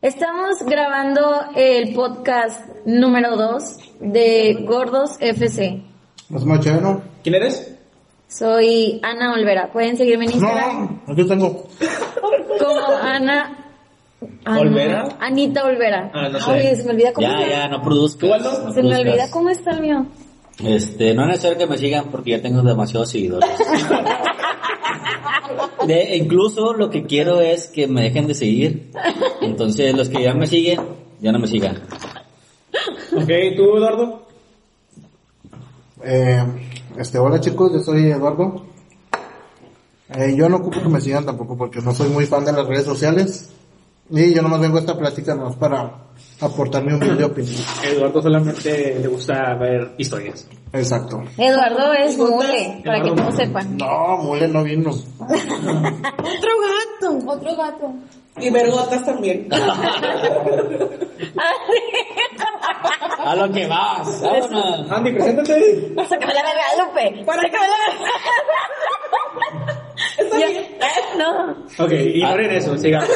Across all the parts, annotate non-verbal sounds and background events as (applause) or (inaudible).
Estamos grabando el podcast número 2 de Gordos FC. ¿Es machero? ¿Quién eres? Soy Ana Olvera. Pueden seguirme en Instagram No, aquí tengo. como Ana. Ana- ¿Olvera? Anita Olvera. Ah, no sé. Se me olvida cómo Ya, está. ya, no produzco. ¿Tú, Aldo? Se me olvida cómo está el mío. Este, no es necesario que me sigan porque ya tengo demasiados seguidores. De, incluso lo que quiero es que me dejen de seguir. Entonces, los que ya me siguen, ya no me sigan. Ok, ¿tú, Eduardo? Eh, este, hola chicos, yo soy Eduardo. Eh, yo no ocupo que me sigan tampoco porque no soy muy fan de las redes sociales. Y yo nomás vengo a esta plática nomás para aportar mi humilde opinión. Eduardo solamente le gusta ver historias. Exacto. Eduardo es mule, para que todos sepan. No, Mule no vino. Otro gato. Otro gato. Y vergotas también. (laughs) A lo que vas. Vámonos. Andy, preséntate. Sácame la verga, Lupe. Sácame la verga. No. Ok, ignoren eso, sigamos.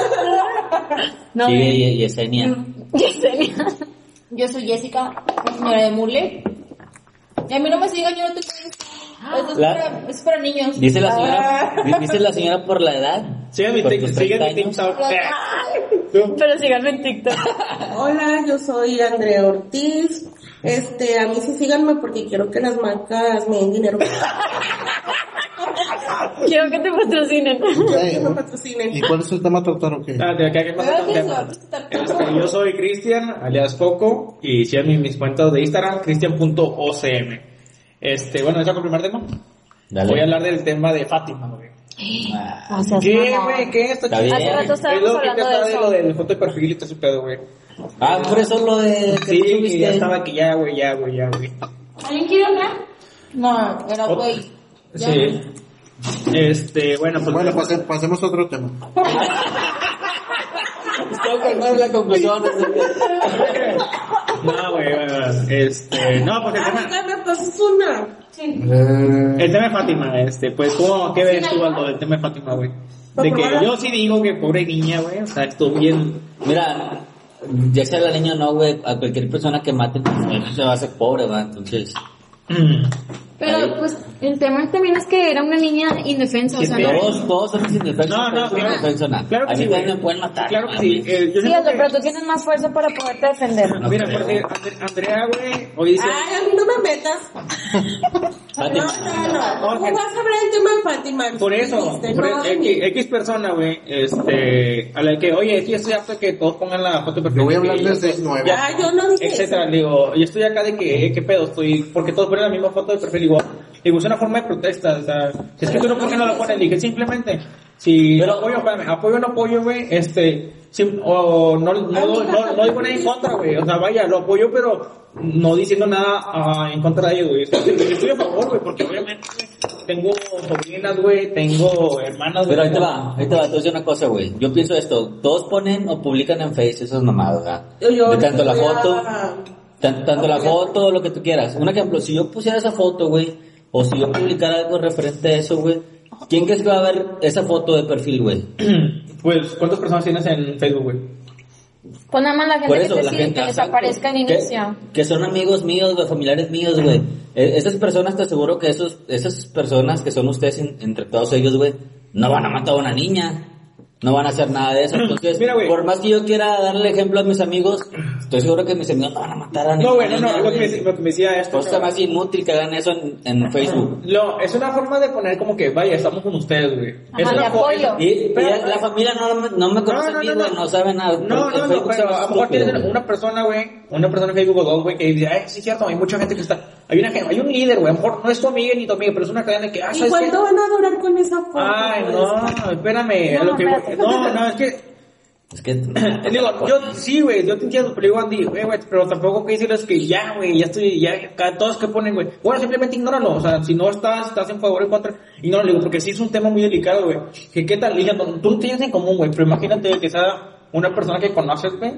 No. Sigue y- Yesenia. (laughs) Yesenia. Yo soy Jessica, la señora de Mule. Y a mí no me sigan, yo no tengo Insta. Eso es, La- para, es para niños. Dice la señora, di- dice la señora por la edad. Sigan mi por tic- tus sigan 30 mi años. TikTok. Pero síganme en TikTok. Hola, yo soy Andrea Ortiz. Este, a mí sí síganme porque quiero que las marcas me den dinero. (laughs) Quiero que te patrocinen. Quiero que me patrocinen. ¿Y cuál es el tema a tratar o qué? Ah, de acá, ¿qué pasa con Gracias, tema? Este, yo soy Cristian, alias Coco, y sigan mis, mis cuentas de Instagram, cristian.ocm. Este, bueno, ¿ya con el primer tema? Dale. Voy a hablar del tema de Fátima, O sea, ¿Qué, güey? ¿Qué? Está Está chido. bien. Hace rato estábamos Es lo que hablando te de de eso. lo del foto de perfil y todo ese pedo, güey. Ah, por eso lo de que Sí, que ya estaba que ya, güey, ya, güey, ya, güey. ¿Alguien quiere hablar? No, era güey. Ya. Sí. Este, bueno, pues... Bueno, pase- pasemos a otro tema. (laughs) Tengo que la conclusión. (laughs) No, güey, güey, güey. Este, no, pues el tema... Ay, me pasas una. El tema de Fátima, este, pues, ¿cómo, qué ves tú, Aldo, del tema de Fátima, güey? De que yo sí digo que pobre niña, güey, o sea, estuvo bien... Mira, ya sea la niña o no, güey, a cualquier persona que maten, pues, se va a hacer pobre, va. Entonces, Pero pues el tema también es que era una niña indefensa, o sea, no. todos, todos somos indefensos. No, no, soy claro. indefenso, nada. Claro que a mí sí, güey. me pueden matar. Claro que no sí, eh, yo Sí, que- pero tú tienes más fuerza para poderte defender. No Mira, creo. porque Andre- Andrea, güey, hoy dice... Ay, a mí no me metas. (laughs) No, no, no. ¿Cómo vas a hablar del tema de Fátima? Por eso, por no, X, X persona, güey, este, a la que, oye, es que yo estoy harto de que todos pongan la foto de perfil. Yo voy a hablar que de yo soy- 6'9". ya, Ah, yo no dije etcétera, le digo, yo estoy acá de que, eh, qué pedo, estoy, porque todos ponen la misma foto de perfil igual. Digo, es una forma de protesta, o sea, si es que tú no, ¿por qué no lo pones? Dije, simplemente, si Pero- apoyo, espérame, apoyo o no apoyo, güey, este, sim- o no, no, no, no, no digo nada en contra, güey, o sea, vaya, lo apoyo, pero no diciendo nada ah, en contra de ellos, güey. Estoy, a favor, güey, porque obviamente tengo sobrinas, güey, tengo hermanas, güey. Pero ahí te va, ahí te va, decir una cosa, güey. Yo pienso esto, todos ponen o publican en Face esas mamadas, ¿verdad? Yo- yo De tanto la foto, tanto la foto, lo que tú quieras. Un ejemplo, si yo pusiera esa foto, güey, o si yo publicara algo referente a eso, güey, ¿quién crees que va a ver esa foto de perfil, güey? (clears throat) Pues, ¿cuántas personas tienes en Facebook, güey? Pon nada más la gente Por que eso, te la sigue, gente que les aparezca en que- inicio. Que, son amigos míos, güey, familiares míos, güey. E- esas personas, te aseguro que esos, esas personas que son ustedes en- entre todos ellos, güey, no van a matar a una niña. No van a hacer nada de eso. Entonces, Mira, por más que yo quiera darle ejemplo a mis amigos, estoy seguro que mis amigos no van a matar a No, güey, no, no, lo que, me, lo que me decía esto. Cosa más inútil que hagan eso en, en Facebook. No, es una forma de poner como que, vaya, estamos con ustedes, güey. Es una apoyo. Y, y Pero- la, la familia no, me- no me conoce No, no, a mí, no, güey, no. no, sabe nada. No, no, no, pero a lo mejor güey. una persona, güey, una persona en Facebook o dos, güey, que dice, ay, sí es cierto, hay mucha gente que está, hay una gente, hay un líder, güey, a lo mejor no es tu amiga ni tu amiga, pero es una cadena que, ah, ¿Y cuánto van a durar con esa foto? Ay, no, espérame, a lo que, espérate. No, no, es que, Es que... (clears throat) Digo, yo, sí, güey, yo te entiendo, pero digo, Andy, güey, güey, pero tampoco que decirles que ya, güey, ya estoy, ya, cada- todos que ponen, güey. Bueno, simplemente ignóralo, o sea, si no estás, estás en favor o en contra, ignóralo, digo, porque sí es un tema muy delicado, güey. Que qué tal, dije, tú no tienes en común, güey, pero imagínate que sea una persona que conoces, güey.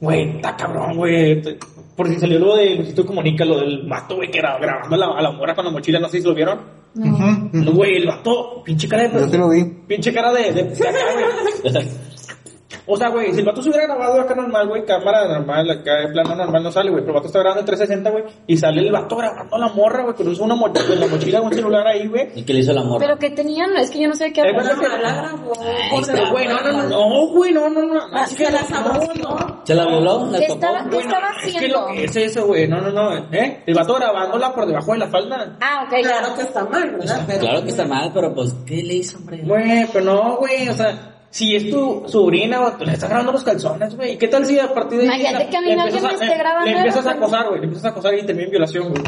Güey, está cabrón, güey. Te- Por si salió lo de Luisito Comunica, lo del vato, güey, que era grabando a la, a la morra con la mochila, no sé si lo vieron. No, güey, el vato, pinche cara de... Yo te lo vi. Pinche cara de... de, de acá, güey. O sea, güey, si el vato se hubiera grabado acá normal, güey, cámara normal, acá de plano normal no sale, güey, pero el vato está grabando en 360, güey, y sale el vato grabando a la morra, güey, pero usa una mochila, con la mochila, un celular ahí, güey. ¿Y qué le hizo el amor? Pero que tenían, es que yo no sé qué Es que- La grabó. Ay, Pero, güey, no, no, no, no, güey, no, no, no. Ah, se la no, saboreó. ¿Se la violó? ¿La ¿Qué estaba, qué no, estaba Es que haciendo? lo que es eso, güey, no, no, no, ¿eh? El vato grabándola por debajo de la falda. Ah, ok, Claro que está mal, ¿verdad? Claro que está mal, pero pues, ¿qué le hizo, hombre? Güey, pero no, güey, o sea, si es tu sobrina, güey, le estás grabando los calzones, güey. ¿Qué tal si a partir de ahí Imagínate que a mí le alguien empiezas me esté grabando Le empiezas a acosar, güey, le empiezas a acosar y termina en violación, güey.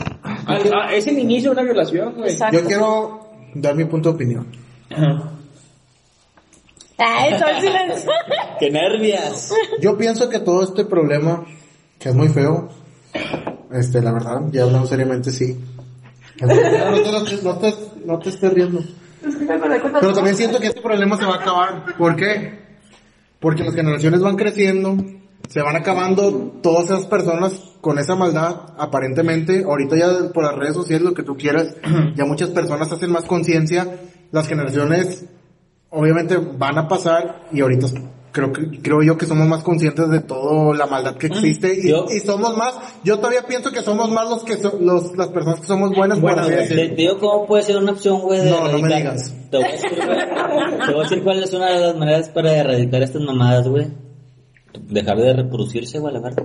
Al- ah, Es el inicio de una violación, güey. Exacto. Yo quiero dar mi punto de opinión. Ajá. Ay, todo el silencio. (laughs) ¡Qué nervias! Yo pienso que todo este problema, que es muy feo, este, la verdad, ya hablando seriamente, sí. No te, no te- no te- no te estés riendo. Pero también siento que este problema se va a acabar. ¿Por qué? Porque las generaciones van creciendo, se van acabando todas esas personas con esa maldad, aparentemente. Ahorita ya por las redes sociales, lo que tú quieras, (clears throat) ya muchas personas hacen más conciencia. Las generaciones obviamente van a pasar y ahorita creo que creo yo que somos más conscientes de toda la maldad que existe y, Yo- y somos más yo todavía pienso que somos más los que so- los las personas que somos buenas por así güey. Decirlo. te digo cómo puede ser una opción, güey, de No, no me digas. Te voy, a decir, güey, te voy a decir cuál es una de las maneras para erradicar estas mamadas, güey. Dejar de reproducirse, güey, la verdad.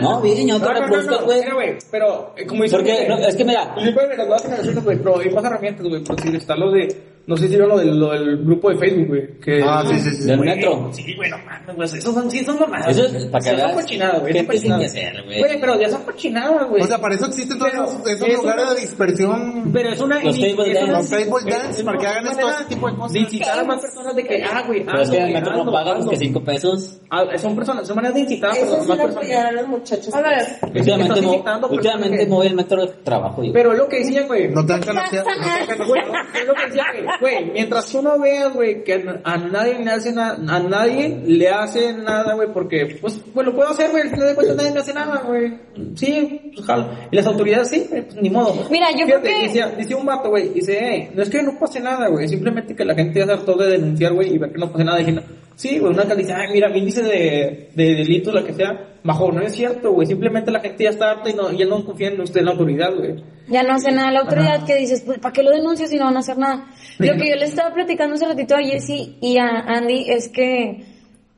No, bien, no te no, güey. mira, güey, pero, eh, como dice Porque, no, es que mira, Disculpe, las nuevas generaciones, güey, pero hay más herramientas, güey, por decir, está lo de, no sé si vieron lo del, lo del grupo de Facebook, güey, que... Ah, sí, sí, sí. del Güey, metro. Sí, güey, no mames, güey, esos son, sí, son mamadas. Eso es para que Son cochinadas, güey, gente sin hacer, güey. Güey, pero ya son cochinadas, güey. O sea, para eso existen todos esos, esos es lugares una- de dispersión. Pero es una... Los table dance. Los table dance, es para que hagan todo ese tipo de cosas. De incitar a más personas de que, ah, güey, pero es que el metro no hazlo, pagan hazlo. que cinco pesos. Ah, son personas, son maneras de incitar a Eso personas, es más ir a personas. apoyar a los muchachos. A ver, Últimamente, me voy al metro de trabajo, yo. Pero es lo que decían, güey. No te no de- Güey, es lo que decía, güey. Güey, mientras tú no veas, güey, que a nadie le hace nada, a nadie le hace nada, güey, porque, pues, pues lo puedo hacer, güey, al final de cuentas nadie me hace nada, güey. Sí, pues jalo. Y las autoridades sí, pues ni modo. Mira, yo creo que- Decía, decía un vato, güey, dice, hey, no es que no pase nada, güey, simplemente que la gente ya hartó de denunciar, güey, y ver que no pase nada. No. sí, güey, una que dice, ay, mira, mi índice de, de delitos, lo que sea, bajó. No es cierto, güey, simplemente la gente ya está harta y no, ya no confía en usted en la autoridad, güey. ya no hace nada la autoridad que dices, pues, ¿para qué lo denuncias si no van a hacer nada? Lo que yo le estaba platicando hace ratito a Jessy y a Andy es que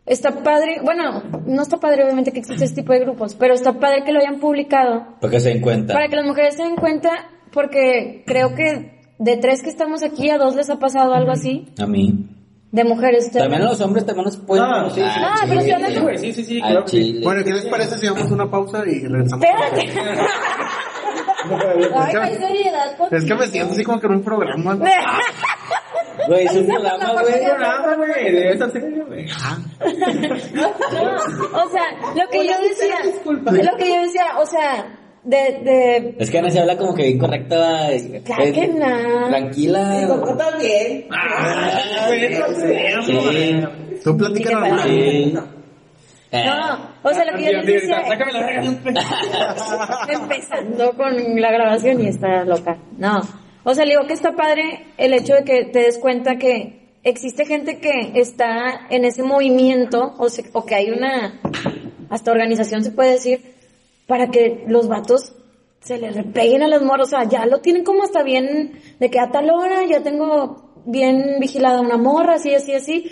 está padre, bueno, no está padre obviamente que existe este tipo de grupos, pero está padre que lo hayan publicado Para que se den cuenta. para que las mujeres se den cuenta, porque creo que de tres que estamos aquí, a dos les ha pasado algo así, A mí. De mujeres. También a los hombres también nos pueden... Ah, sí, sí. Ah, pero sí, hablando- güey, sí, sí, sí, claro que sí. chile. Bueno, ¿qué les parece si vamos a una pausa y regresamos? Espérate. (laughs) Ay, no hay seriedad con Es que me siento así como que en un programa. (laughs) Güey, es un programa, güey. No, nada, güey, de esa serie, güey. o sea, lo que yo decía, lo que yo decía, o sea, de, de, Es que Ana se habla como que bien correcta. Claro eh, que no. Tranquila. También. Ah. Tú platicas. Eh, no, o sea, lo que yo les decía, empezando con la grabación y está loca. No. O sea, le digo que está padre el hecho de que te des cuenta que existe gente que está en ese movimiento o, se- o que hay una hasta organización se puede decir para que los vatos se les repeguen a las morras, o sea, ya lo tienen como hasta bien de que a tal hora ya tengo bien vigilada una morra, así, así, así,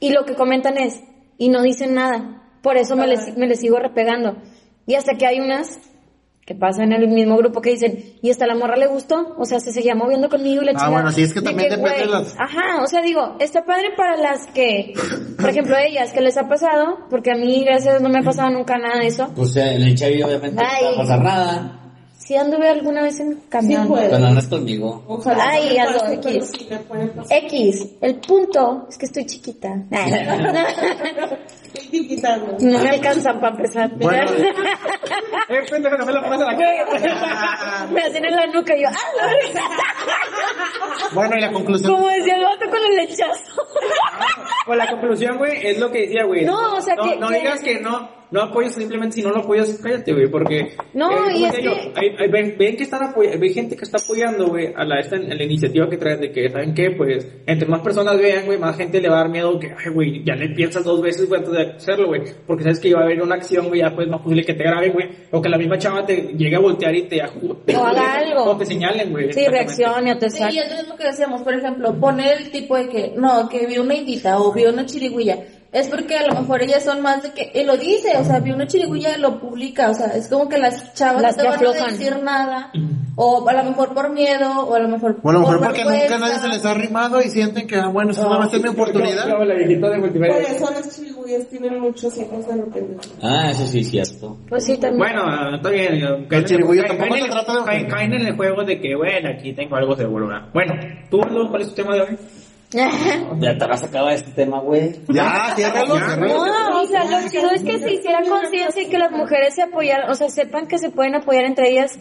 y lo que comentan es, y no dicen nada, por eso me les, me les sigo repegando. Y hasta que hay unas que pasan en el mismo grupo que dicen, y hasta la morra le gustó, o sea, se seguía moviendo conmigo y la Ah, chingada. bueno, sí, es que De también depende de las- Ajá, o sea, digo, está padre para las que, por ejemplo, ellas, que les ha pasado, porque a mí, gracias, a Dios, no me ha pasado nunca nada de eso. Pues en el Chevy obviamente no Ay. va a pasar nada. ¿Sí anduve alguna vez en camión? Sí, pues. Cuando andas conmigo. Ojalá Ay, no algo X. X, el punto es que estoy chiquita. Chiquitando. (laughs) (laughs) No me alcanzan para empezar. Bueno. (laughs) Eh, pendejo, no me la pongas en la cara. (laughs) me hacen en la nuca y yo, ¡ah! (laughs) Bueno, y la conclusión. Como decía el vato con el lechazo. Pues la conclusión, güey, es lo que decía, güey. No, o sea, no, que- No digas que no, no apoyas, simplemente si no lo apoyas, cállate, güey, porque... No, como y es que- hay- hay- ven, ven que están apoyando, hay gente que está apoyando, güey, a la, esta, a la iniciativa que traen de que, ¿saben qué? Pues, entre más personas vean, güey, más gente le va a dar miedo que, ay, güey, ya le piensas dos veces, güey, antes de hacerlo, güey, porque sabes que iba a haber una acción, güey, ya pues más posible que te graben, güey, o que la misma chava te llegue a voltear y te... O haga algo. O te señalen, güey. Sí, reaccione o te Sí, y es lo mismo que decíamos, por ejemplo, poner el tipo de que, no, que vio una indita o vio una chirigüilla. Es porque a lo mejor ellas son más de que, él lo dice, o sea, vio una chirigüilla y lo publica, o sea, es como que las chavas Las no te que van a aflojan. decir nada, o a lo mejor por miedo, o a lo mejor O a lo mejor por porque nunca nadie se les ha arrimado y sienten que, ah, bueno, esta va a ser mi oportunidad. Como la viejita de Por eso las chirigüillas tienen muchos hijos de repente. Ah, eso sí es cierto. Pues sí, también. Bueno, está bien. eh, chirigüillo caen- tampoco caen se en- trata de caen, en el juego de que, bueno, aquí tengo algo seguro. Bueno, ¿tú, cuál es tu tema de hoy? Ya te vas a acabar este tema, güey. Ya, ciérralo, ciérralo. No, o sea, lo chido es que se hiciera conciencia y que las mujeres se apoyaran, o sea, sepan que se pueden apoyar entre ellas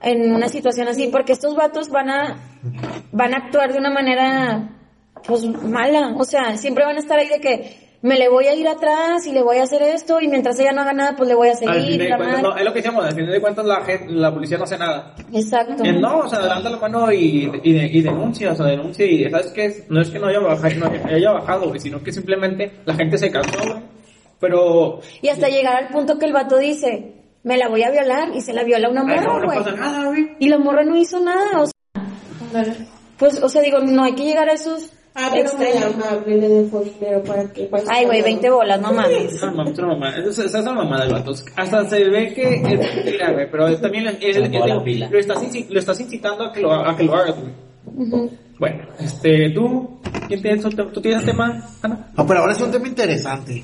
en una situación así, porque estos vatos van a, van a actuar de una manera, pues, mala, o sea, siempre van a estar ahí de que me le voy a ir atrás y le voy a hacer esto y mientras ella no haga nada, pues le voy a Al fin seguir, de la cuentas, madre. no, es lo que decíamos, al fin de cuentas la, gente, la policía no hace nada. Exacto. Eh, no, o sea, levanta la mano y, y, de- y denuncia, o sea, denuncia y ¿sabes qué? No es que no haya bajado, no haya bajado, güey, sino que simplemente la gente se cansó, güey. Pero, Y hasta llegar al punto que el vato dice, me la voy a violar y se la viola una no, morra, no güey. pasa nada, güey. Y la morra no hizo nada, o sea, pues, o sea, digo, no hay que llegar a esos Ah, amable, le dejo dinero para que. Ay, güey, 20 bolas, no mames. Esa mamá, esa mamá, esa esa es la mamá del vato. Hasta se ve que es mentira, güey, pero también lo, estás, inci- lo estás incitando a que lo, a que lo hagas, güey. Bueno, este, tú, ¿quién tienes, tú tienes tema, Ana? No, pero ahora es un tema interesante.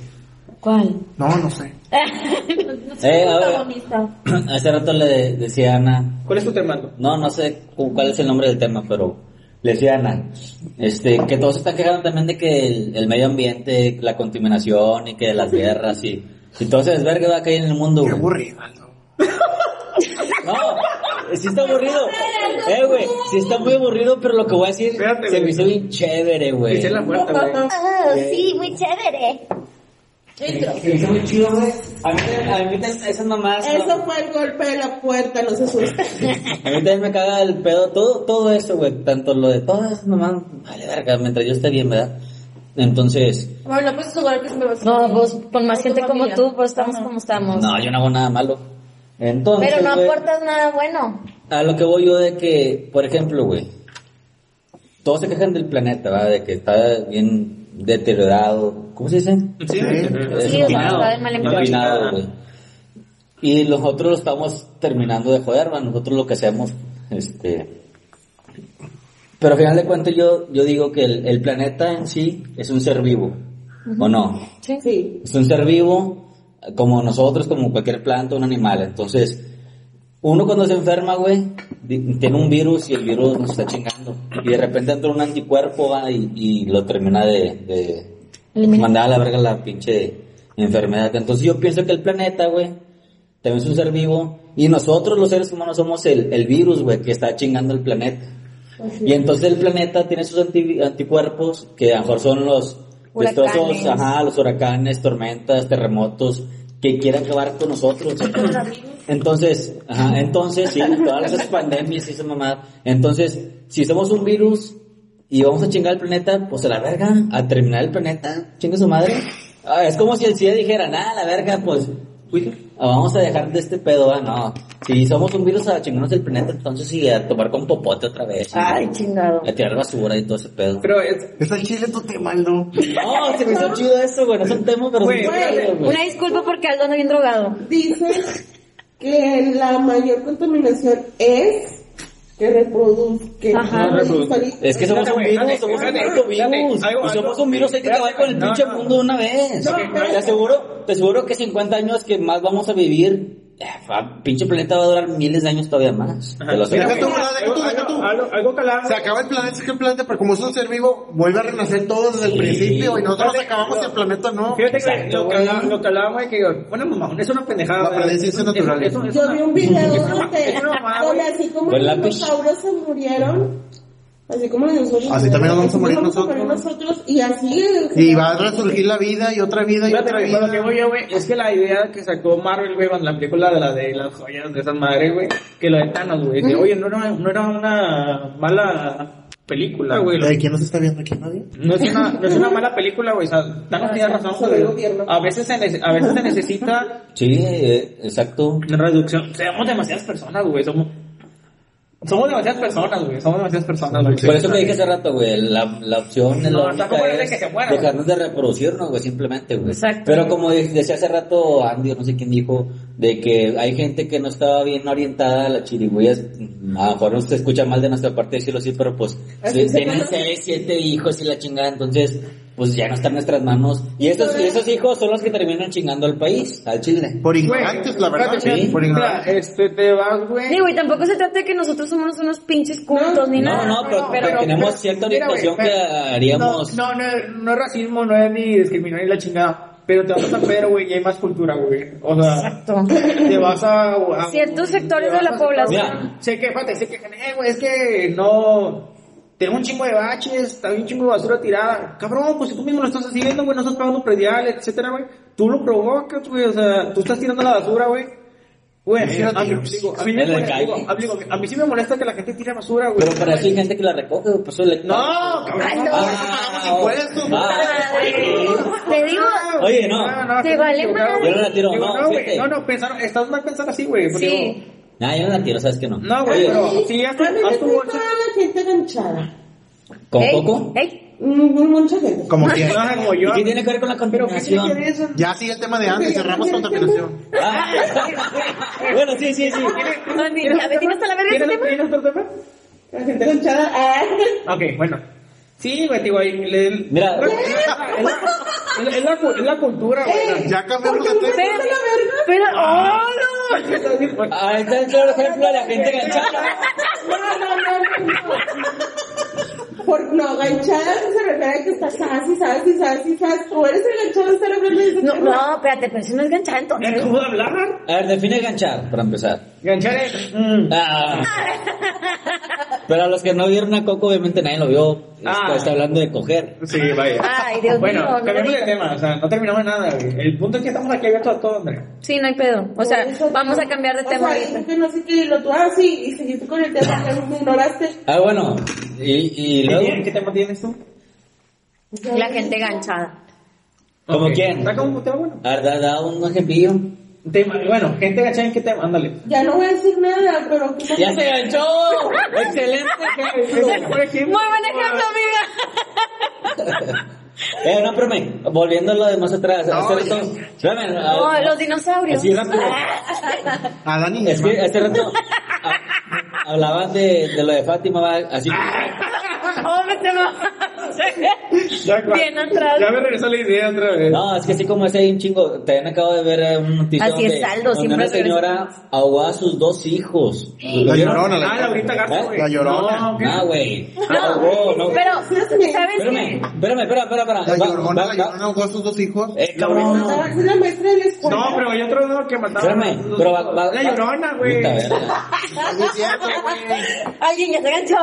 ¿Cuál? No, no sé. (laughs) Eh, a ver, protagonista. (clears throat) hace rato le decía a Ana, ¿Cuál es tu tema? No, no sé cu- cuál es el nombre del tema, pero le decía a Ana, este, que todos se están quejando también de que el, el medio ambiente, la contaminación y que las guerras y, y todo ese desvergue va a caer en el mundo, Qué güey. aburrido, Aldo. No, sí está aburrido. Eh, güey, sí está muy aburrido, pero lo que voy a decir Espérate, se me güey. hizo bien chévere, güey. Dice la puerta, güey. Oh, sí, muy chévere. Intro. Se hizo muy chido, güey. A mí, a mí también esas mamás. ¿no? Eso fue el golpe de la puerta, no se asusten. A mí también me caga el pedo, todo, todo eso, güey. Tanto lo de todas esas mamás, vale, verga, mientras yo esté bien, ¿verdad? Entonces, Bueno, pues asegurar que se me va a No, pues con más gente como tú, pues estamos Ajá. como estamos. no, yo no hago nada malo. Entonces, Pero no güey, aportas nada bueno. a lo que voy yo de que, por ejemplo, güey, todos se quejan del planeta, ¿verdad? De que está bien deteriorado. ¿Cómo se dice? Sí, Es Sí, empinado. Y nosotros lo estamos terminando de joder, man. Nosotros lo que hacemos, este... Pero al final de cuentas yo, yo digo que el, el planeta en sí es un ser vivo, ¿o no? Sí. Sí. Es un ser vivo, como nosotros, como cualquier planta, un animal. Entonces, uno cuando se enferma, güey, tiene un virus y el virus nos está chingando. Y de repente entra un anticuerpo va, y, y lo termina de, mandar a la verga la pinche enfermedad. Entonces yo pienso que el planeta, güey, también es un ser vivo. Y nosotros los seres humanos somos el, el virus, güey, que está chingando el planeta. Y entonces el planeta tiene sus anti- anticuerpos, que a lo mejor son los Huracanes. destrozos, ajá, los huracanes, tormentas, terremotos, que quieren acabar con nosotros. Entonces, ajá, entonces, sí, todas esas pandemias y esa mamada. Entonces, si somos un virus y vamos a chingar el planeta, pues a la verga, a terminar el planeta, chinga su madre. Ah, es como si el CIA dijera, nada, la verga, pues, uy, ah, vamos a dejar de este pedo, ah, no. Si somos un virus a chingarnos el planeta, entonces sí, a tomar con popote otra vez. Ay, chingado. A tirar basura y todo ese pedo. Pero es, Es el chile tu tema, Aldo. No, se me hizo (laughs) chido eso, güey, no es un tema, pero Güey, sí güey. Una disculpa porque Aldo anda bien drogado. Dicen que la mayor contaminación es que reproduzca. No reproduce. Es que somos un virus, somos un virus. Y somos un virus, hay que acabar con el pinche mundo de una vez. Te aseguro, te aseguro que 50 años que más vamos a vivir pinche planeta va a durar miles de años todavía más. Te lo Deja aseguro. tú, deja tú, deja tú. Algo, algo calado. Se acaba el planeta, acaba el planeta, pero como es un ser vivo, vuelve a renacer todo desde el Sí. principio y nosotros Fíjate, acabamos no. el planeta, ¿no? Fíjate que Exacto, lo que, güey. hablaba- lo que hablábamos de que, bueno, mamá, es una pendejada. La ¿verdad? predicción Es- natural. es- es Yo una- vi un (laughs) video es donde, es donde así como Con los dinosaurios se murieron, así como dinosaurios Así también nos vamos a morir nos nosotros. nosotros, y así... Y va a resurgir la vida y otra vida y otra con lo que vida. voy yo, güey, es que la idea que sacó Marvel, güey, con la película de la de las joyas de esas madres, güey, que lo de Thanos, güey, que, oye, no era, no era una mala película, güey. ¿De quién nos está viendo aquí? ¿Nadie? No es una, no es una mala película, güey, o sea, Thanos tiene razón, güey. A veces se, nece- a veces se necesita Sí, eh, exacto. reducción. Somos demasiadas personas, güey, somos... Somos demasiadas personas, güey, somos demasiadas personas, güey. Por eso te dije hace rato, güey, la, la opción es No, la única es que se muera, dejarnos de reproducirnos, güey, simplemente, güey. Exacto. Pero como de- decía hace rato Andy, o no sé quién dijo, de que hay gente que no estaba bien orientada a la chirigüeya, a lo mejor no se escucha mal de nuestra parte decirlo así, pero pues tienen seis, siete hijos y la chingada, entonces pues ya no está en nuestras manos. Y esos, y esos hijos son los que terminan chingando al país, al Chile. Por ignorantes, la verdad. sí, Por mira, ignorantes. este, te vas, güey. Digo, y tampoco se trata de que nosotros somos unos pinches cultos ni No, nada. no, pero, pero, pero tenemos cierta orientación que haríamos... No, no, no, es- no es racismo, no es ni discriminación ni la chingada. Pero te vas a San Pedro, güey, y hay más cultura, güey. O sea, Exacto. te vas a... a- Ciertos sectores de la población. Mira. Sé que, fíjate, sé que, eh, güey, es que no... Tenemos un chingo de baches, está un chingo de basura tirada. Cabrón, pues si tú mismo lo estás haciendo, güey, no estás pagando predial, etcétera, güey. Tú lo provocas, güey, o sea, tú estás tirando la basura, güey. Güey, a, mí, digo, a mí me molesta, digo, a, sí me molesta que la gente tire basura, güey. Pero para eso hay gente que la recoge, güey, pues le... No, cabrón. No. Impuestos, ah, Te digo, Oye, no. Te vale madre. Yo no la tiro, no, no, no, no, pensaron, estás mal pensando así, güey. Sí. Nah, yo no la tiro, sabes que no. No, güey, pero si ya A me haz tu bolsa. la gente ganchada. ¿Con Ey, Coco? ey, Mucha gente. Como que. Ah, (laughs) como yo. ¿Y qué tiene que ver con la Pero ¿qué tiene contaminación? que ver eso? Ya sigue el tema de antes, cerramos contaminación. Ah, (laughs) bueno, sí, sí, sí. Andy, ya me tienes a la verga este ¿Tienes, tema. ¿Tienes otro tema? La gente ganchada. Ah. Ok, bueno. Sí, güey, digo, ahí le... Mira. Es la, es la- es la cu- es la cultura, güey. Ya cambiamos de tema. Espera, espera, ¡oh, no! Ahí está el claro ejemplo de la gente ganchada. No, no, no, no. Por, no, ganchada se refiere a que estás así, sabes, y sabes, y sabes. Tú eres el ganchado, estar hablando de ese No, no, espérate, pero si no es ganchada entonces. ¿Cómo de hablar? A ver, define ganchar, para empezar. Ganchar es... mm, Ah. Pero a los que no vieron a Coco, obviamente nadie lo vio. Está, Ah. está hablando de coger. Sí, vaya. Ay, Dios bueno, mío, cambiamos de tema, o sea, no terminamos nada, güey. El punto es que estamos aquí abiertos a todo, Andrea. Sí, no hay pedo. O sea, vamos a cambiar de tema ahorita. que no sé qué, y lo tú, ah, sí, y seguiste con el tema que me ignoraste. Ah, bueno. Y, y luego. ¿Qué tema tienes tú? La gente ganchada. ¿Como quién? Está como un tema bueno. A ver, da, da un ejemplillo. Tema, bueno, gente gachada en qué tema, ándale. Ya no voy a decir nada, pero... ¡Ya se ganchó! ¡Excelente (laughs) ejemplo, Muy buen ejemplo, amiga. (laughs) Eh, no, espérame. Volviendo a lo de más atrás. No, hace rato. Espérame. a- No, los dinosaurios. Así rápido. A Dani. Es que hace rato a- hablaban de, de lo de Fátima, va, así. Oh, me te Ya, Bien atrás. Ya me regresó la idea otra vez. No, es que así como ese un chingo. También acabo de ver una noticia Así es, donde, Aldo, donde siempre una señora ahogó a sus dos hijos. ¿Lo La llorona, Ah, la Laurita Garza, güey. La Llorona. No. Ah, güey. No, Ahogó, no. pero, ¿sabes Espérame, qué? espérame, La llorona, va- la llorona ahogó a sus dos hijos. Eh, cabrón. Estaba es la maestra de la escuela. No, pero hay otro no, que mataba. Espérame, pero va, va- La llorona, güey. Puta verga. No (laughs) es cierto, güey. Alguien ya se ganchó.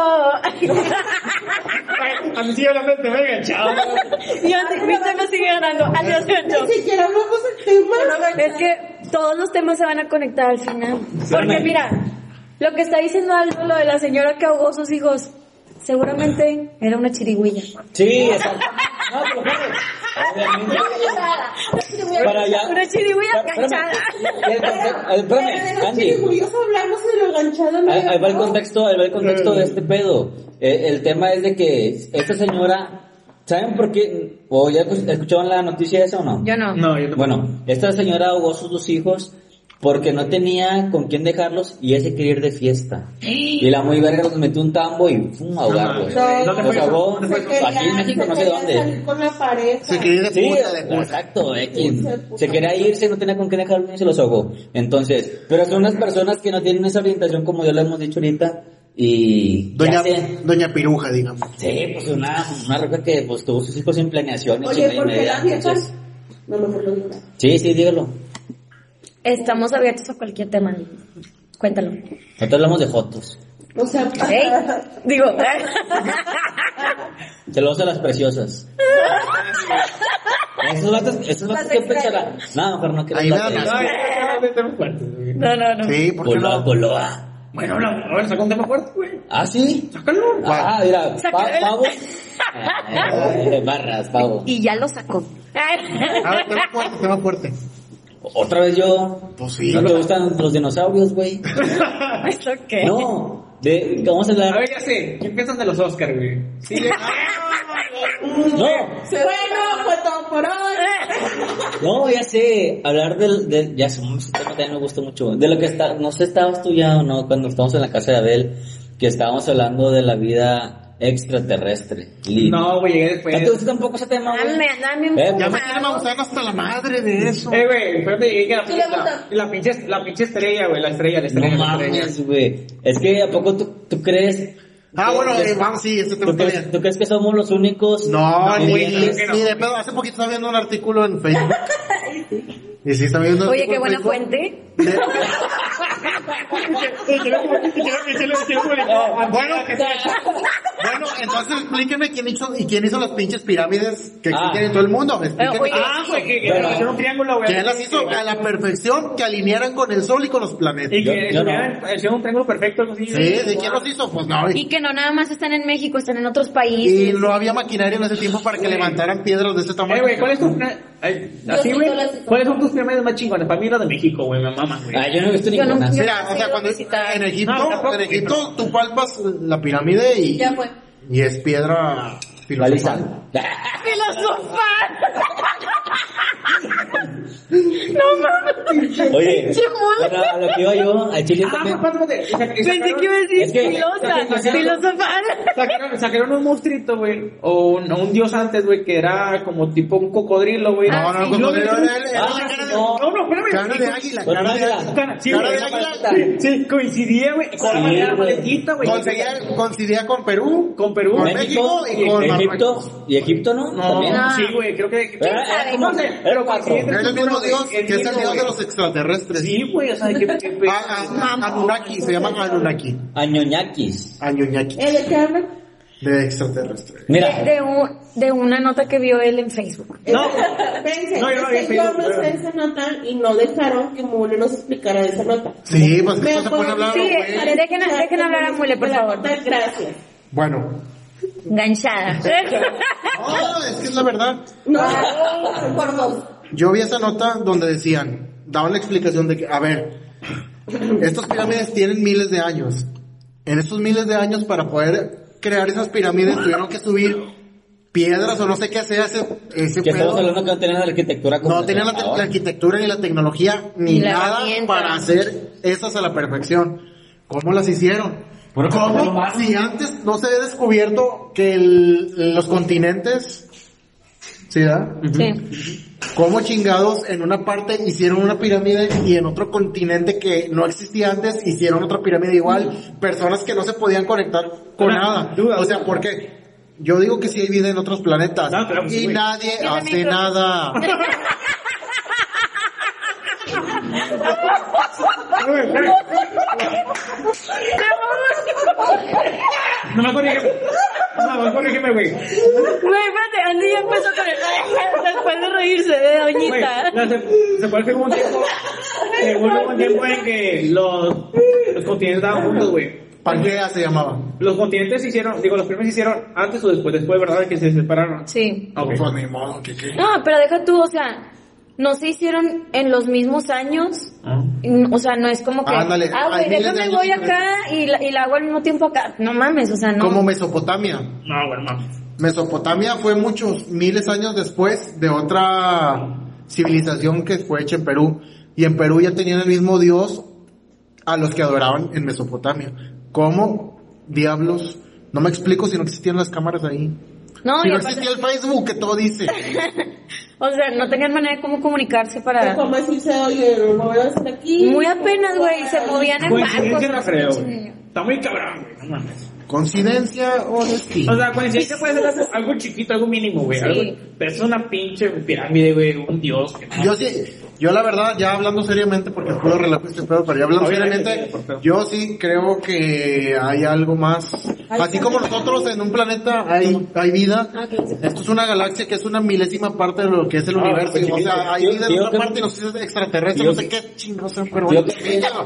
A mí sí hablando de tema enganchado. (laughs) Yo, mi tema sigue ganando. Adiós, se ganchó. Ni siquiera hablamos del tema. Es que todos los temas se van a conectar al final. Porque mira, lo que está diciendo Aldo, lo de la señora que ahogó a sus hijos, seguramente era una chirigüilla. Sí, exacto. No, pero. Obviamente. Para allá. Una chirigüilla Espérame. ganchada. Y el conte- eh, Espérame, los Andy. hablamos de lo ganchado. Ahí, ahí va el contexto, ahí va el contexto de este pedo. Eh, el tema es de que esta señora, ¿saben por qué? ¿O ya escucharon la noticia esa o no? Yo no. No, yo. Bueno, esta señora ahogó a sus dos hijos porque no tenía con quién dejarlos y ese quería ir de fiesta. Y la muy verga nos metió un tambo y pum, ahogarlos. No, ¿Dónde Los fue ahogó aquí en México, no sé dónde. salir con la pareja. Se quería ir de Sí, puta, de puta. exacto, X. Se quería irse, no tenía con qué dejarlo y se los ahogó. Entonces, pero son unas personas que no tienen esa orientación como ya lo hemos dicho ahorita y Doña. Doña Piruja, digamos. Sí, pues una, una roca que pues tuvo sus hijos sin planeación y Oye, chingada y ¿por qué media, la vieja? entonces- No, mejor lo digo. Sí, sí, dígalo. Estamos abiertos a cualquier tema. Cuéntalo. Nosotros hablamos de fotos. O sea, ¿Eh? Digo, (laughs) Saludos a las preciosas. (laughs) Esos vatos, esos vatos que pensarán. No, mejor no quiero Ahí dan eso. No, no, no. Sí, ¿por qué Goloa, no? goloa. Bueno, no, a ver, saca un tema fuerte, güey. Ah, sí. Sácalo. Ah, mira, pa- pavo. (laughs) Eh, Barras, pavo. Y ya lo sacó. A ver, tema fuerte, tema fuerte. Otra vez yo. Pues sí. ¿No te gustan los dinosaurios, güey? (laughs) ¿Eso qué? No. De, vamos a A hablar. ver, ya sé. ¿Qué piensan de los Oscars, güey? Sí, (laughs) No. bueno, fue todo por hoy. (laughs) No, ya sé, hablar del, ya sé, ese tema también me gusta mucho. De lo que está, no sé, estabas tú ya o no, cuando estábamos en la casa de Abel, que estábamos hablando de la vida extraterrestre. Lili. No, güey, llegué ¿No te después. gusta tampoco ese tema, güey? Dame, dame Eh, un Ya me tiene hasta la madre de eso. Eh, güey, espérate, llegué que la, pinche, la pinche estrella, güey, la estrella, la estrella. No la estrella. mames, güey. Es que, ¿a poco tú, tú crees? Ah, bueno, eh, vamos, sí, ese tema ¿tú crees, tú crees que somos los únicos? No, ni, no. ni de pedo. Hace poquito estaba viendo un artículo en Facebook. (laughs) Y sí, estaba viendo Oye, qué en buena fuente. (laughs) Bueno, bueno, entonces explíquenme quién hizo y quién hizo las pinches pirámides que existen Ah. en todo el mundo. Explíquenme Oye, Ah, güey, que, que Bueno. hicieron un triángulo, güey. quién las hizo a la perfección que alinearan con el sol y con los planetas. Y que hicieron un triángulo perfecto. Sí, ¿de quién los hizo? Pues no. Y que no nada más están en México, están en otros Y países. no había maquinaria en ese tiempo para que levantaran piedras de ese Eh, tamaño. güey, ¿cuál es tu... ay, Así, sí, güey. ¿cuáles son tus pirámides más chingones? Para mí la de México, güey, me maman, güey. Ah, yo no he visto no- ninguna. Mira, o sea, cuando visitar. en Egipto, No, tampoco, en Egipto tú palpas la pirámide y, Ya fue. y es piedra filosofal. Balizán. ¡Filosofal! no mames. Oye, bueno, a lo que iba yo, al chile Ah, también. espérate. Pensé sacaron- que iba a decir Es que- filosa, filosofal. Sacaron, sacaron un monstruito, güey, o un, un dios antes, güey, que era como tipo un cocodrilo, güey. No, no, Y cocodrilo era- Ah, de- no, no, espérame. Cara de águila, Pues cara de águila. Cara- Sí, Cara güey, de águila. Sí, coincidía, güey, con la güey. Coincidía, con Perú, Con Perú, con México, y con Egipto, y Egipto, ¿no? No, También. sí, güey, creo que... Era, era como, No sé, era pero cuatro. Es el mismo dios que es el dios de los extraterrestres. Sí, güey, o sea, que... que Ah, ah, Anunnaki, se llama Anunnaki. Añoñaquis. Anunnaki, ¿Eh, ¿De qué de extraterrestres. Mira, De, de un- de una nota que vio él en Facebook. No. Pensé, No, yo no no sé esa nota y no dejaron que Mule nos explicara esa nota. Sí, pues esto se a hablar, Sí, dejen, dejen hablar a Mule, por La favor. Gracias. Bueno, Ganchada. no, es que es la verdad. No, por dos. Yo vi esa nota donde decían, daban la explicación de que, a ver, estas pirámides tienen miles de años. En estos miles de años, para poder crear esas pirámides, tuvieron que subir piedras o no sé qué sea ese, ese que estamos hablando que no tenían la arquitectura como No tenían la, la arquitectura ni la tecnología ni la nada para hacer esas a la perfección. ¿Cómo las hicieron? Pero ¿cómo más? Si antes no se había descubierto que el- los continentes, ¿sí, verdad? Sí. ¿Cómo chingados en una parte hicieron una pirámide y en otro continente que no existía antes hicieron otra pirámide igual? Personas que no se podían conectar con nada. duda, o sea. ¿por qué? Yo digo que sí hay vida en otros planetas No, pero, y nadie hace nada. (laughs) (laughs) No me corrígeme. No me corrígeme, güey. Güey, espérate, Andy ya empezó con el... Después de reírse de doñita. no, se, se fue que hubo un tiempo, que hubo un tiempo en que los, los continentes estaban juntos, güey. Pangea se llamaba. Los continentes se hicieron, digo, los primeros se hicieron antes o después, después, ¿verdad? Que se separaron. Sí. Ok. Pues que. No, pero deja tú, o sea, no se hicieron en los mismos años. Ah. Mm, O sea, no es como que, Ándale, ah, hay güey, déjame voy acá y la, y la hago al mismo tiempo acá. No mames, o sea, no. Como Mesopotamia. No, bueno, mames. Mesopotamia fue muchos miles años después de otra civilización que fue hecha en Perú. Y en Perú ya tenían el mismo Dios a los que adoraban en Mesopotamia. ¿Cómo diablos? No me explico si no existían las cámaras ahí. No, si no existía el Facebook, que todo dice. (laughs) o sea, no tenían manera de cómo comunicarse para... ¿Cómo decirse, oye, lo voy a hacer aquí? Muy apenas, güey, se movían en barcos. No. Está muy cabrón, güey. No mames. ¿Coincidencia o destino? O sea, coincidencia puede ser algo, algo chiquito, algo mínimo, güey. Sí. algo- Pero es una pinche pirámide, güey. Un dios. Que no- Yo sí, yo la verdad, ya hablando seriamente, porque puedo relajar este pedo, pero ya hablando seriamente, yo sí creo que hay algo más. Así como nosotros en un planeta hay, hay vida, esto es una galaxia que es una milésima parte de lo que es el Ah, universo. pues, o sea, hay vida en otra parte y no sé si es extraterrestre, yo- no sé qué chingados, pero Yo, bueno.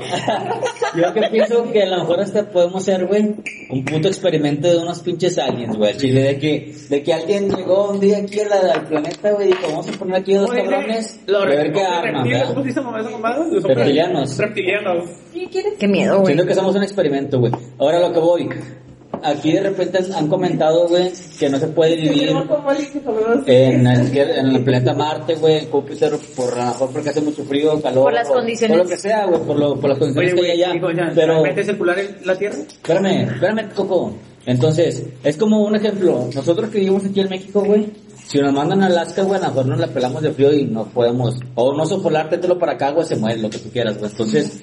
yo que pienso que a lo mejor hasta podemos ser, güey, un puto experimento de unos pinches aliens, güey. Chile, de que, de que alguien llegó un día aquí a la- al planeta, güey, y dijo, vamos a poner aquí dos cabrones, a ver qué reptiles, ¿Cómo ¿verdad? se dice mamá esa mamada? Los Reptilianos. Reptilianos. ¿Qué miedo, güey. Siento que somos un experimento, güey. Ahora lo que voy. Aquí de repente han comentado, güey, que no se puede vivir en el, en el planeta Marte, güey, en Júpiter, por a lo mejor porque hace mucho frío, calor. Por las o- condiciones. Por lo que sea, güey, por, lo, por las condiciones Oye, que hay allá. ya, pero, ¿realmente es circular en la Tierra? espérame, espérame, Coco. Entonces, es como un ejemplo. Nosotros que vivimos aquí en México, güey, si nos mandan a Alaska, güey, a lo mejor nos la pelamos de frío y no podemos. O no sopolar, tételo para acá, güey, se muere, lo que tú quieras, güey. Entonces,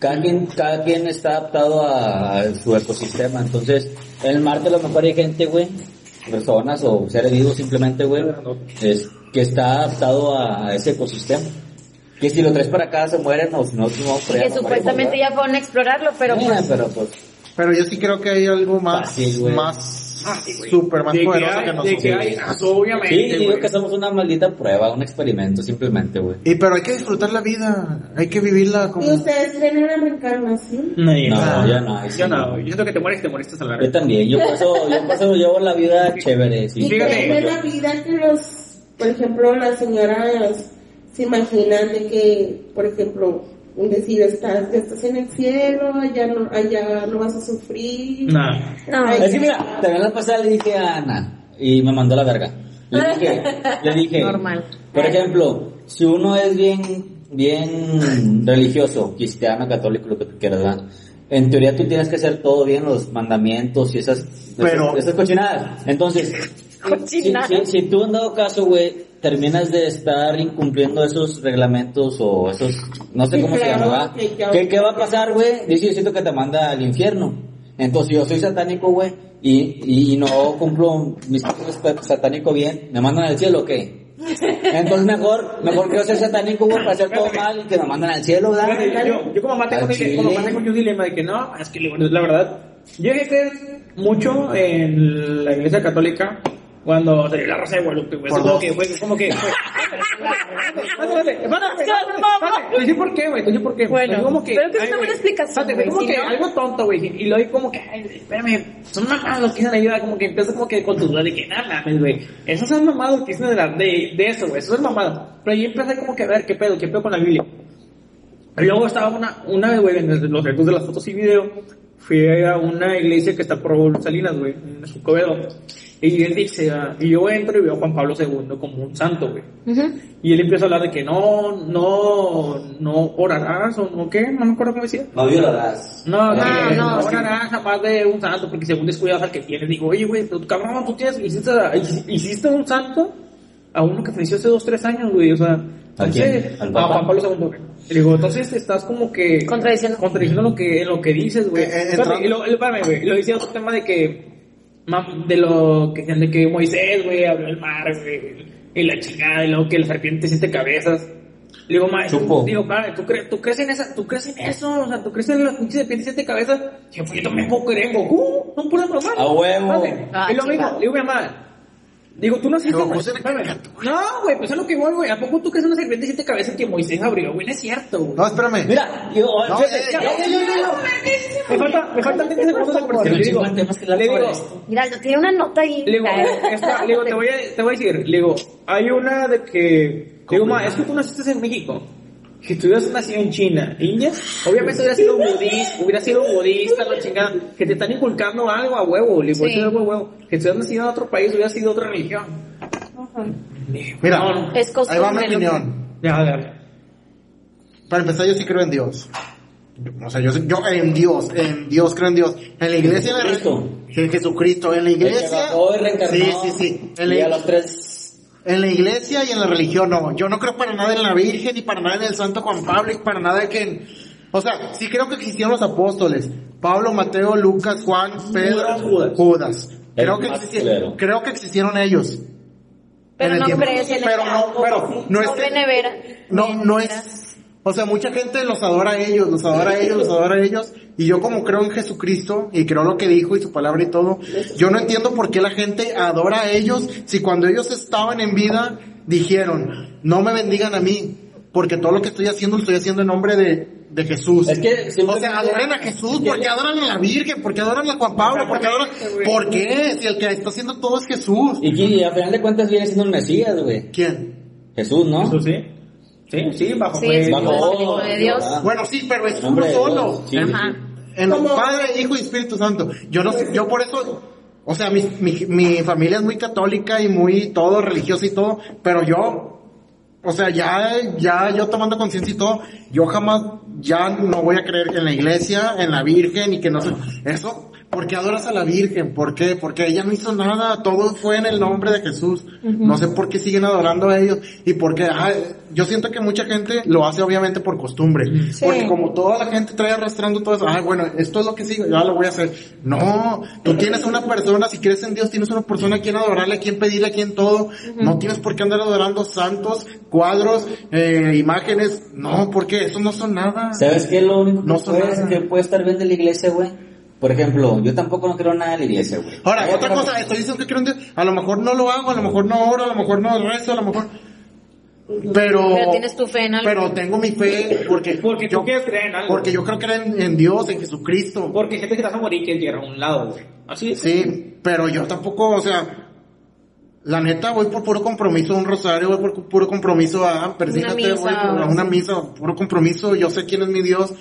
cada quien, cada quien está adaptado a, a su ecosistema. Entonces, en el Marte a lo mejor hay gente, güey, personas o seres vivos simplemente, güey, es, que está adaptado a, ese ecosistema. Que si lo traes para acá se mueren o si no, no, por allá Que supuestamente ya fueron a explorarlo, pero pues... Eh, pero pues, Pero yo sí creo que hay algo más, Fácil, güey. más, Ah, sí, güey. súper más De que poderoso hay- que De nosotros. que hay, obviamente, sí, digo güey. que somos una maldita prueba, un experimento simplemente, güey. Y pero hay que disfrutar la vida, hay que vivirla como... ¿Y ustedes creen en la reencarnación? No, ya No, no. ya no, sí Yo no. yo siento que te mueres, te moriste a la Yo también, yo paso, yo paso, llevo la vida chévere, sí. ¿Y Fíjate, creen en yo- la vida que los, por ejemplo, las señoras se imaginan de que, por ejemplo, decir, estás, ya estás en el cielo, allá no, allá no vas a sufrir? No. No, Ay, Es que mira, también la pasada le dije a Ana y me mandó la verga. Le dije, (laughs) le dije, Normal. por ejemplo, si uno es bien, bien religioso, cristiano, católico, lo que tú quieras, ¿verdad? En teoría tú tienes que hacer todo bien, los mandamientos y esas, Pero- esas, esas cochinadas. Entonces, si, Cochinadas. si- si tú en dado caso, güey, terminas de estar incumpliendo esos reglamentos o esos, no sé Sí, cómo se llama, ¿Qué, ¿Qué va a pasar, güey? Dice, yo siento que te manda al infierno. Entonces, yo soy satánico, güey, y, y, no cumplo mis cosas satánico bien, ¿me mandan al cielo o qué? Entonces, mejor, mejor quiero ser satánico, güey, para hacer todo mal y que me mandan al cielo, ¿verdad? Fíjate, Yo, yo como mamá tengo, un dilema, un de que no, es que la verdad, yo llegué a creer mucho en la iglesia católica cuando la Rosa de Guadalupe, güey. Es como que, güey, es como que... Espérate, espérate, Te por qué, güey, te por qué. Bueno, como que... pero que es una buena explicación, como que algo tonto, güey, y lo digo como que, espérame, son mamadas los que dicen ayuda, como que empiezas como que con tu duda de que, nada mames, güey. Esos son mamados que dicen de, la, de, de eso, güey, eso es mamado. Pero ahí empecé como que a ver qué pedo, qué pedo con la Biblia. Y luego estaba una, una vez, güey, en los retos de las fotos y video, fui a una iglesia que está por Salinas, güey, en Escobedo. Y él dice, ah, y yo entro y veo a Juan Pablo II como un santo, güey. Y él empieza a hablar de que no, no, no orarás o no qué, no me acuerdo cómo decía. No violarás. No, no, no, no, no orarás jamás de un santo porque según descuidas al que tienes. Digo, oye, güey, pero cabrón, tú tienes, hiciste, hiciste un santo a uno que falleció hace dos, tres años, güey, o sea, ¿A entonces, quién? ¿Al a? Juan Pablo II, güey. Y digo, entonces estás como que... Contradiciendo. Contradiciendo lo que, lo que dices, güey. Eh, eh, y lo, espérame, güey, lo decía otro tema de que, de lo que, de que Moisés, güey, abrió el mar, güey, y la chingada, y luego que la serpiente siente cabezas. Le digo, ma, Supo. digo, padre, ¿tú, crees, ¿tú crees en esa, tú crees en eso? O sea, ¿tú crees en la pinche serpiente siete cabezas? Yo, pues yo también puedo creer en Goku, son puras mamás. A huevo. Ah, y lo mismo, le digo, mi mamá, digo, tú no que- espérame. caricatura. No, güey, pues es lo que voy, güey. ¿A poco tú crees en una serpiente siete cabezas que Moisés abrió, güey? No es cierto, güey. No, espérame. Mira, yo, No, fíjate, eh, ya, ya, ya, ya, ya. Me falta, me faltan 30 segundos de Pero Le digo, que le digo. Mira, tiene una nota ahí. le digo, esta- le digo, te voy a, te voy a decir, le digo, hay una de que, digo, ma, es que tú naciste en México. Si tú hubieras nacido en China, India, obviamente hubiera sido budista, hubiera sido budista, la chingada, que te están inculcando algo a huevo, le Sí. "Eso es algo a huevo. Que si hubieras nacido en otro país, hubiera sido otra religión. Mira, No, no. Es ahí va mi que- opinión. Ya, ya. Para empezar, yo sí creo en Dios. O sea, yo, yo en Dios, en Dios creo en Dios. En la iglesia, en la- Jesucristo. en Jesucristo, en la El que iglesia. bajó y reencarnó. Sí, sí, sí. En Y a los tres. En la iglesia y en la religión no. Yo no creo para nada en la Virgen, ni para nada en el Santo Juan Pablo, y para nada de que... O sea, sí creo que existieron los apóstoles. Pablo, Mateo, Lucas, Juan, Pedro, Judas. Judas. Creo que, más existi- culero. creo que existieron ellos. Pero en el no crees en el Pero no, pero no es no, no es, o sea, mucha gente los adora a ellos, los adora a ellos, los adora a ellos, y yo como creo en Jesucristo, y creo lo que dijo y su palabra y todo, yo no entiendo por qué la gente adora a ellos, si cuando ellos estaban en vida, dijeron, no me bendigan a mí, porque todo lo que estoy haciendo lo estoy haciendo en nombre de, de Jesús. Es que o sea, adoran a Jesús, porque adoran a la Virgen, porque adoran a Juan Pablo, porque adoran, ¿por qué? Si el que está haciendo todo es Jesús. Y, y a final de cuentas viene siendo un Mesías, güey. ¿Quién? Jesús, ¿no? Eso sí. Sí, sí, bajo Sí, pues, es Bajo de Dios. Bueno, sí, pero es uno solo. Sí, Ajá. En Como- Padre, Hijo y Espíritu Santo. Yo no sé, yo por eso, o sea, mi, mi, mi familia es muy católica y muy todo religiosa y todo, pero yo, o sea, ya, ya yo tomando conciencia y todo, yo jamás, ya no voy a creer en la iglesia, en la Virgen y que no sé, eso, ¿por qué adoras a la Virgen? ¿Por qué? Porque ella no hizo nada, todo fue en el nombre de Jesús. No sé por qué siguen adorando a ellos y porque, ah, yo siento que mucha gente lo hace obviamente por costumbre, porque como toda la gente trae arrastrando todo eso, ah, bueno, esto es lo que sigo, ya lo voy a hacer. No, tú tienes una persona, si crees en Dios, tienes una persona a quien adorarle, a quien pedirle, a quien todo. No tienes por qué andar adorando santos, cuadros, eh, imágenes. No, porque eso no son nada. ¿Sabes qué es lo único que, No son puede, nada. que puede estar bien de la iglesia, güey? Por ejemplo, yo tampoco no creo nada de la iglesia, güey. Ahora, otra cosa, estoy diciendo que creo en Dios. A lo mejor no lo hago, a lo mejor no oro, a lo mejor no rezo, a lo mejor... Pero... Pero tienes tu fe en algo. Pero tengo mi fe porque... Porque tú yo, quieres creer en algo. Porque yo creo creer en, en Dios, en Jesucristo. Porque hay gente que te vas a morir y quiere llegar a un lado, güey. Así es. Sí, pero yo tampoco, o sea, la neta voy por puro compromiso a un rosario, voy por puro compromiso a, persígate, voy por- a una misa, puro compromiso, yo sé quién es mi Dios,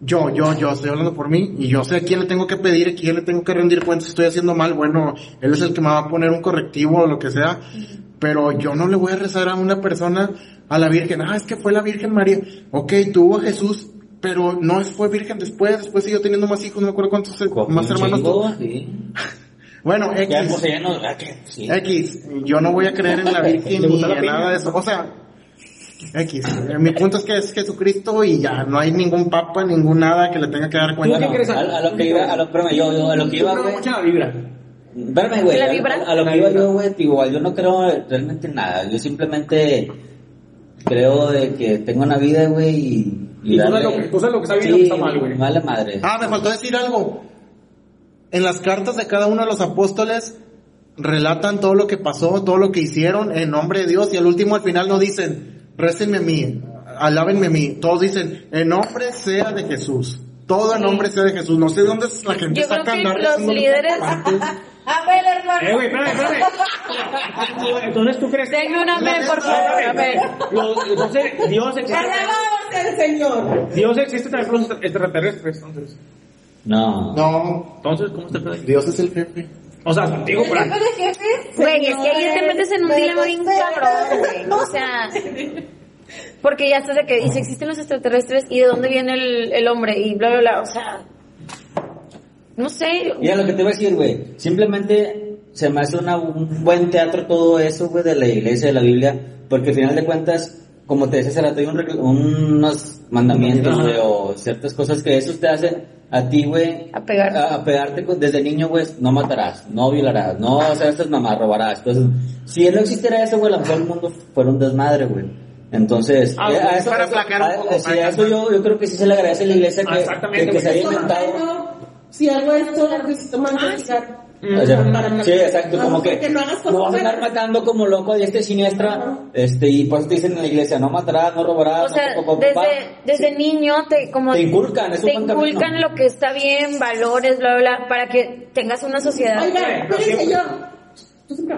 yo, yo, yo estoy hablando por mí, y yo sé a quién le tengo que pedir, a quién le tengo que rendir cuentas, estoy haciendo mal, bueno, él es el que me va a poner un correctivo o lo que sea, pero yo no le voy a rezar a una persona, a la Virgen, ah, es que fue la Virgen María, ok, tuvo a Jesús, pero no fue virgen después, después siguió teniendo más hijos, no me acuerdo cuántos más hermanos tuvo. tuvo. Sí. Bueno, X. Ya, pues ya no, que- sí. X, yo no voy a creer en la (laughs) Virgen ¿Le ni en nada de eso. O sea, X. Mi punto es que es Jesucristo y ya, no hay ningún papa, ningún nada que le tenga que dar cuenta. ¿Tú qué crees? a, a lo que iba, a lo, espérame, yo, yo, a lo que iba, güey. la vibra. Espérame, güey. ¿La a- vibra? A, a lo que iba yo, güey, igual yo no creo realmente en nada. Yo simplemente creo de que tengo una vida, güey, y, Y tú sabes lo que- tú sabes lo que está bien y lo que está mal, güey. Mala madre. Ah, me faltó decir algo. En las cartas de cada uno de los apóstoles relatan todo lo que pasó, todo lo que hicieron en nombre de Dios y al último al final no dicen, récenme a mí, alábenme a mí. Todos dicen, en nombre sea de Jesús. Todo en nombre sea de Jesús. No sé de dónde la gente Yo creo saca que andar los líderes- antes. A ver, hermano. Eh, güey, espérame, espérame. Entonces tú crees Denme una amén, por favor. Entonces Dios existe. Alabado sea el Señor. Dios existe también por los extraterrestres, entonces. No. No, Entonces, ¿cómo está el pedo? Dios es el jefe. O sea, contigo, pero... Güey, es que ahí te metes en un dilema bien cabrón, güey. O sea, porque ya estás de que dice existen los extraterrestres y de dónde viene el, el hombre y bla, bla, bla. O sea, no sé. Mira lo que te voy a decir, güey. Simplemente se me hace una- un buen teatro todo eso, güey, de la iglesia, de la Biblia, porque al final de cuentas, como te decía hace rato, hay un unos mandamientos, güey, o ciertas cosas que eso te hacen a ti, güey. A pegarte. A, a pegarte con- desde niño, güey, no matarás, no violarás, no, o sea, estas mamás robarás. Entonces, si no existiera eso, güey, a lo mejor el mundo fuera un desmadre, güey. Entonces, Ah, eh, a eso, para eso- aplacar un a- poco, sí, para a eso yo, yo creo que sí se le agradece a la iglesia Ah, que, exactamente, que, que se haya inventado. Si hago esto, necesito más castigar. O sea, Para- sí, exacto, como que que no hagas cosas no vas a andar malas. matando como loco a este siniestra, este, y por eso te dicen en la iglesia, no matarás, no robarás, O sea, no, desde, desde niño te como Te inculcan, es un te buen camino. inculcan lo que está bien, valores, bla, bla, bla, para que tengas una sociedad. Oiga, espérense yo. Tú siempre.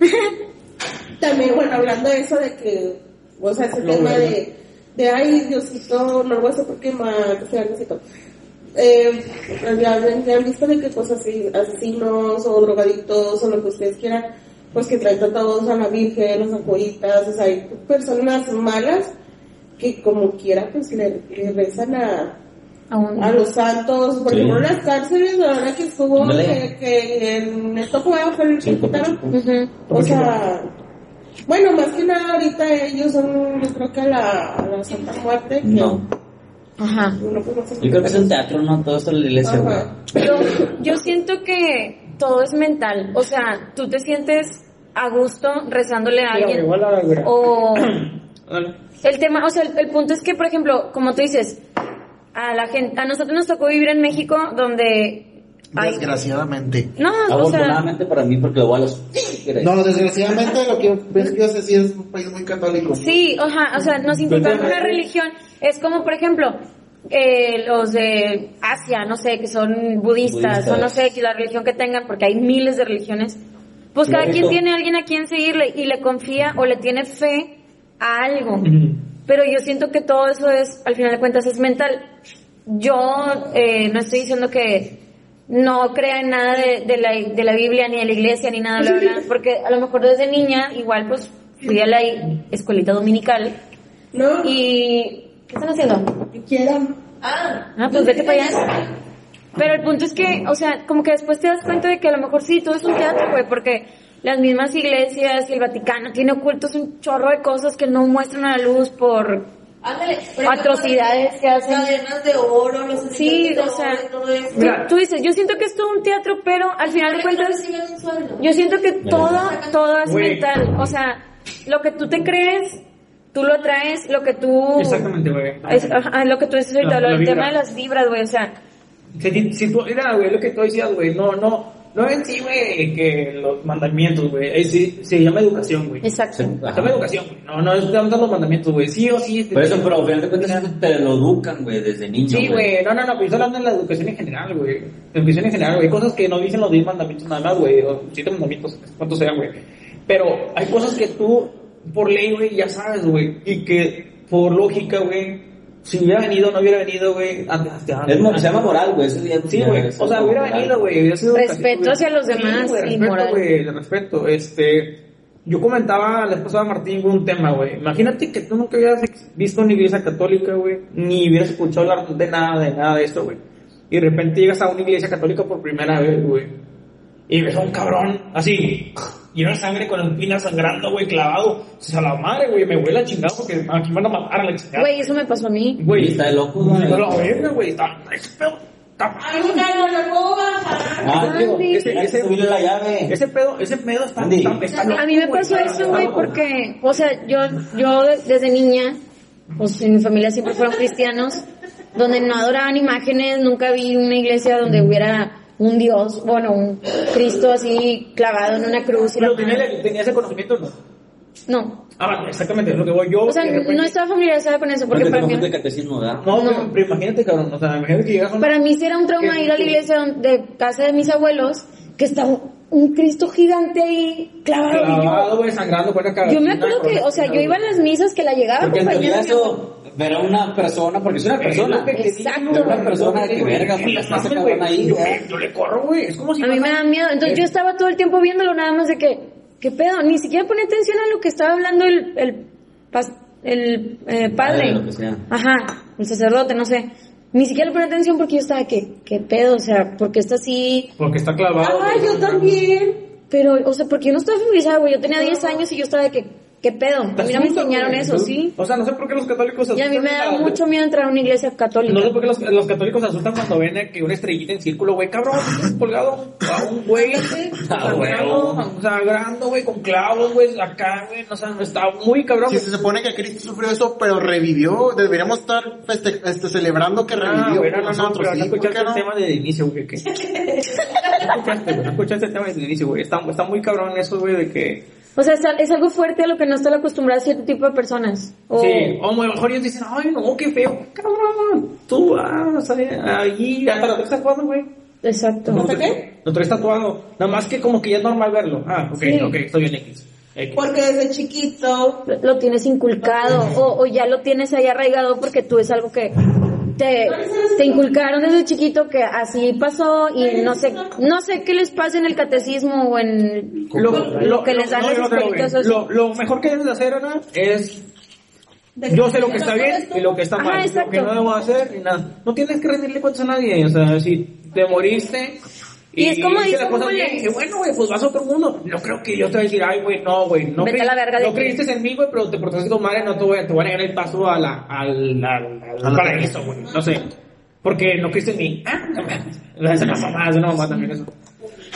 (laughs) También, bueno, hablando de eso de que, o sea, ese tema de, de ay, Diosito, no lo voy a hacer porque me que Diosito. Eh, ya, ya han visto de que pues así, asesinos o drogadictos o lo que ustedes quieran, pues que traen todos a la Virgen, las abuelitas, o sea, hay personas malas que como quiera pues le, le rezan a, A un- a los santos, por Sí. ejemplo en las cárceles, la verdad que estuvo que, que en esto fue fue el Sí. Ujú. O sea, bueno, más que nada ahorita ellos son, yo creo que a la, a la Santa Muerte, que No. Ajá. Yo creo que es un teatro, ¿no? Todo esto en la iglesia, güey. Yo, yo siento que todo es mental. O sea, tú te sientes a gusto rezándole a alguien. igual a la güera. O (coughs) el tema, o sea, el, el punto es que, por ejemplo, como tú dices, a la gente, a nosotros nos tocó vivir en México donde hay... Desgraciadamente. No, o sea, Afortunadamente para mí, porque lo voy a los... No, desgraciadamente lo que ves que sí es un país muy católico. sí, ajá, o sea, nos inculcaron una religión. Es como, por ejemplo, eh, los de Asia, no sé, que son budistas, Budistas. o no sé, que la religión que tengan, porque hay miles de religiones. Pues cada Correcto. quien tiene a alguien a quien seguirle y le confía o le tiene fe a algo. Pero yo siento que todo eso es, al final de cuentas, es mental. Yo eh, no estoy diciendo que no crea en nada de, de la, de la Biblia, ni de la iglesia, ni nada, bla, bla, bla, porque a lo mejor desde niña, igual pues fui a la escuelita dominical No, y... ¿Qué están haciendo? quieran. Ah, Ah, pues vete para allá. Pero el punto es que, o sea, como que después te das cuenta de que a lo mejor sí, todo es un teatro, güey, porque las mismas iglesias y el Vaticano tiene ocultos un chorro de cosas que no muestran a la luz por ándale. atrocidades que hacen. Cadenas de oro, los Sí, o sea, oro todo eso. tú, tú dices, yo siento que es todo un teatro, pero al final de no cuentas, yo siento que todo, todo es mental. O sea, lo que tú te crees, tú lo atraes, lo que tú... Exactamente, güey. Es, ajá, lo que tú dices ahorita, vibra. tema de las vibras, güey, o sea, Si, si tú, era, güey, lo que tú decías, güey, no, no, no en sí, güey, que los mandamientos, güey, eh, sí, se llama educación, güey. exacto. Se llama educación, güey. No, no es tanto los mandamientos, güey. Sí o sí. Por eso, pero al final de cuentas te lo educan, güey, desde niño. Sí, güey. No, no, no, pero yo estoy hablando de la educación en general, güey. Educación en general, güey. Hay cosas que no dicen los 10 mandamientos nada más, güey. O 7 mandamientos, cuántos sean, güey. Pero hay cosas que tú, por ley, güey, ya sabes, güey. Y que, por lógica, güey, si hubiera venido o no hubiera venido, güey, antes, antes, Es mo- se llama moral, güey. Sí, güey. O sea, hubiera venido, güey. hubiera sido Respeto hacia los demás Sí, respeto, moral. güey, respeto. Este, yo comentaba la esposa de Martín, un tema, güey. Imagínate que tú nunca hubieras visto una iglesia católica, güey. Ni hubieras escuchado hablar de nada, de nada de esto, güey. Y de repente llegas a una iglesia católica por primera vez, güey. Y ves a un cabrón, así, lleno de sangre con el pina sangrando, güey, clavado. O sea, la madre, güey, me huele a chingado porque aquí me van a matar a la chingada. Güey, eso me pasó a mí. Güey, está de loco, güey. Está la verga, güey. Está, ese pedo. Ah, ese, ese, subirle la llave. Ese pedo, ese pedo está, Andy. está, está loco, A mí me pasó eso, güey, porque, o sea, yo, yo de- desde niña, pues en mi familia siempre fueron cristianos, donde no adoraban imágenes, nunca vi una iglesia donde hubiera un Dios, bueno, un Cristo así clavado en una cruz y la Pero tenía, tenía ese conocimiento, ¿no? No, Ah, exactamente, es lo que voy yo. o sea, de repente- no estaba familiarizada con eso, porque Porque para no mí, fuiste catecismo, ¿verdad? No, no. Pero, pero imagínate, cabrón, o sea, imagínate que llegas a una... para mí sí era un trauma ¿Qué? ir a la iglesia de casa de mis abuelos, que estaba un Cristo gigante ahí clavado. Clavado, güey, sangrando con la cara. Yo me acuerdo que, o sea, yo iba a las misas que la llegaba Porque acompañando. eso era una persona, porque es una persona. Exacto. Una persona que verga, porque está ese cabrón ahí. Yo, le corro, güey, es como si... A mí me da miedo. Entonces yo estaba todo el tiempo viéndolo nada más de que, ¿qué pedo? Ni siquiera ponía atención a lo que estaba hablando el, el, el eh, padre. Lo que sea. Ajá, el sacerdote, no sé. Ni siquiera le ponía atención porque yo estaba que, ¿qué pedo? O sea, porque está así. Porque está clavado. Ah, yo también. Pero, o sea, porque yo no estaba familiarizada, güey. Yo tenía 10 años y yo estaba de que, ¿qué pedo? A mí no me enseñaron eso, sí. O sea, no sé por qué los católicos... Y a mí me da asustan mucho miedo entrar a una iglesia católica. No sé por qué los, los católicos se asustan cuando ven que una estrellita en círculo, güey, cabrón, colgado a un güey, (laughs) (laughs) Ah, huevo. sangrando, güey, con clavos, güey, acá, güey, o sea, está muy cabrón. Si se supone que Cristo sufrió eso, pero revivió, deberíamos estar feste- este, celebrando que Ah, revivió güey, no, con no, no, nosotros. pero no ¿sí? ¿Por escuchaste el no? tema desde el inicio, güey, que... (laughs) No escuchaste, no escuchaste el tema desde el inicio, güey, está, está muy cabrón eso, güey, de que... O sea, es, es algo fuerte a lo que no están acostumbradas cierto tipo de personas. O, Sí, o a lo mejor ellos dicen, ay, no, qué feo, cabrón, tú vas ahí, hasta lo traes tatuado, güey. Exacto. Lo traes- Lo traes tatuado, nada más que como que ya es normal verlo. Ah, ok, Sí. ok, estoy bien X. X. Porque desde chiquito, Lo tienes inculcado o, o ya lo tienes ahí arraigado porque tú es algo que te, te inculcaron desde chiquito que así pasó y no sé no sé qué les pasa en el catecismo o en lo, que les dan no, los esos. lo, lo mejor que debes de hacer, Ana, es Yo sé lo que está bien y lo que está Ajá, mal, lo que no debo hacer ni nada. No tienes que rendirle cuentas a nadie, o sea, si te moriste Y es como dice las cosas Mole. bien, dije, bueno, güey, pues vas a otro mundo. No creo que yo te voy a decir, ay, güey, no, güey, no, Vete a la verga no creíste en mí, güey, pero te portaste con madre, no te voy a, te voy a negar el paso a la, al, al, al paraíso, güey, no sé. Porque no creíste en mí. Ah, no. Es (laughs) una mamá, es una mamá también eso.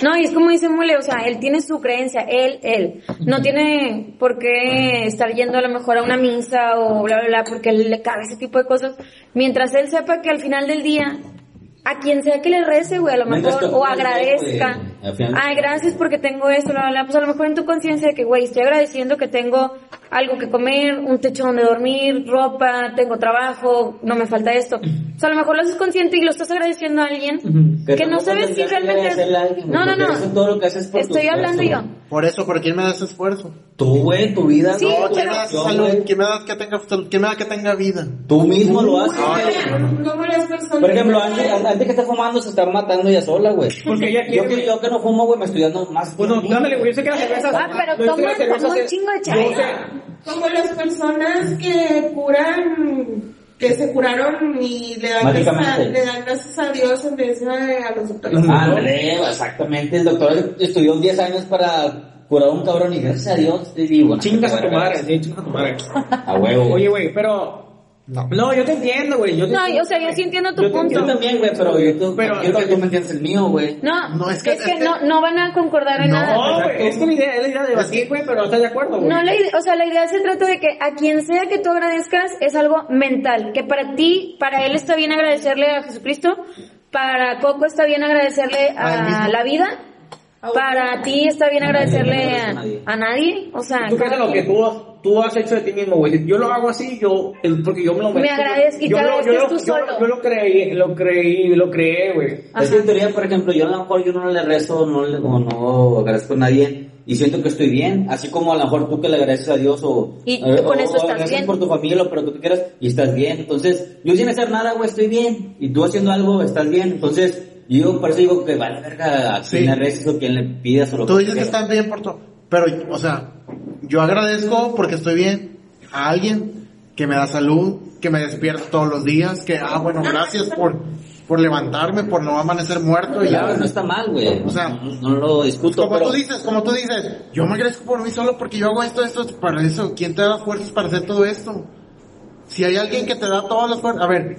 No, y es como dice Mule, o sea, él tiene su creencia, él, él. No tiene por qué estar yendo a lo mejor a una misa o bla, bla, bla, porque él le cabe ese tipo de cosas. Mientras él sepa que al final del día, a quien sea que le rece, güey, a lo mejor, o agradezca. Ay, gracias porque tengo esto, bla, bla. Pues a lo mejor en tu conciencia de que, güey, estoy agradeciendo que tengo algo que comer, un techo donde dormir, ropa, tengo trabajo, no me falta esto. O sea, a lo mejor lo haces consciente y lo estás agradeciendo a alguien que, no tampoco sabes si que realmente es... alguien, No, no, porque eso es no. todo lo que haces por Estoy hablando yo. Por eso, ¿pero quién me da ese esfuerzo? Tú, güey, tu vida, Sí, no, No, ¿quién me da relación, salud? güey. ¿Quién me da que tenga salud? ¿Quién me da que tenga vida? Tú mismo lo haces. Como las personas. Por ejemplo, antes, antes que está fumando se está matando ella sola, güey. Porque ella yo quiere, que yo que no fumo, güey, me estoy dando más. Bueno, dándole, güey, yo sé que las cervezas... Ah, pero yo sé que toma- las cervezas toma un chingo de yo sé- Como las personas que curan, que se curaron y le dan, gracias a, le dan gracias a Dios en vez de a los doctores. Ándale, exactamente. El doctor estudió 10 años para curar a un cabrón y gracias a Dios te digo. no, Chingas a tu madre, sí, chingas a tu madre. A huevo. Oye, güey, pero... No. yo te entiendo, güey. Yo te No, entiendo. o sea, yo sí entiendo tu Yo punto. Yo también, güey, pero yo, tú- Pero- quiero que tú me entiendas el mío, güey. No, No, es es que, es que- no, no van a concordar en No, nada. No, güey, es que la idea es la idea de debatir, güey, pero estás de acuerdo, güey. No, la idea, o sea, la idea se trata de que a quien sea que tú agradezcas es algo mental, que para ti, para él está bien agradecerle a Jesucristo, para Coco está bien agradecerle A a la vida, para ti está bien A nadie, agradecerle no a, a nadie. o sea, Tú crees en cada lo que tú, tú has hecho de ti mismo, güey. Yo lo hago así, yo, porque yo me lo Me merezco, agradezco güey. y yo te lo- yo agradezco lo- tú yo solo. lo- Yo lo creí, lo creí, lo creé, güey. Es que en teoría, por ejemplo, yo a lo mejor yo no le rezo no le, o no agradezco a nadie y siento que estoy bien, así como a lo mejor tú que le agradeces a Dios o, Y eh, con o- eso o estás agradeces bien. por tu familia, lo pero que tú quieras y estás bien. Entonces, yo sin hacer nada, güey, estoy bien y tú haciendo algo, estás bien. Entonces, yo por eso digo que vale verga a quien Sí. le reces o quien le pidas o lo Tú que dices que estás bien por todo. Pero, o sea, yo agradezco porque estoy bien a alguien que me da salud, que me despierta todos los días, que, ah, bueno, gracias por, por levantarme, por no amanecer muerto y ya. no está mal, güey. O sea, no, no lo discuto, Como pero... tú dices, como tú dices, yo me agradezco por mí solo porque yo hago esto, esto, para eso. ¿Quién te da fuerzas para hacer todo esto? Si hay alguien que te da todas las fuerzas, a ver,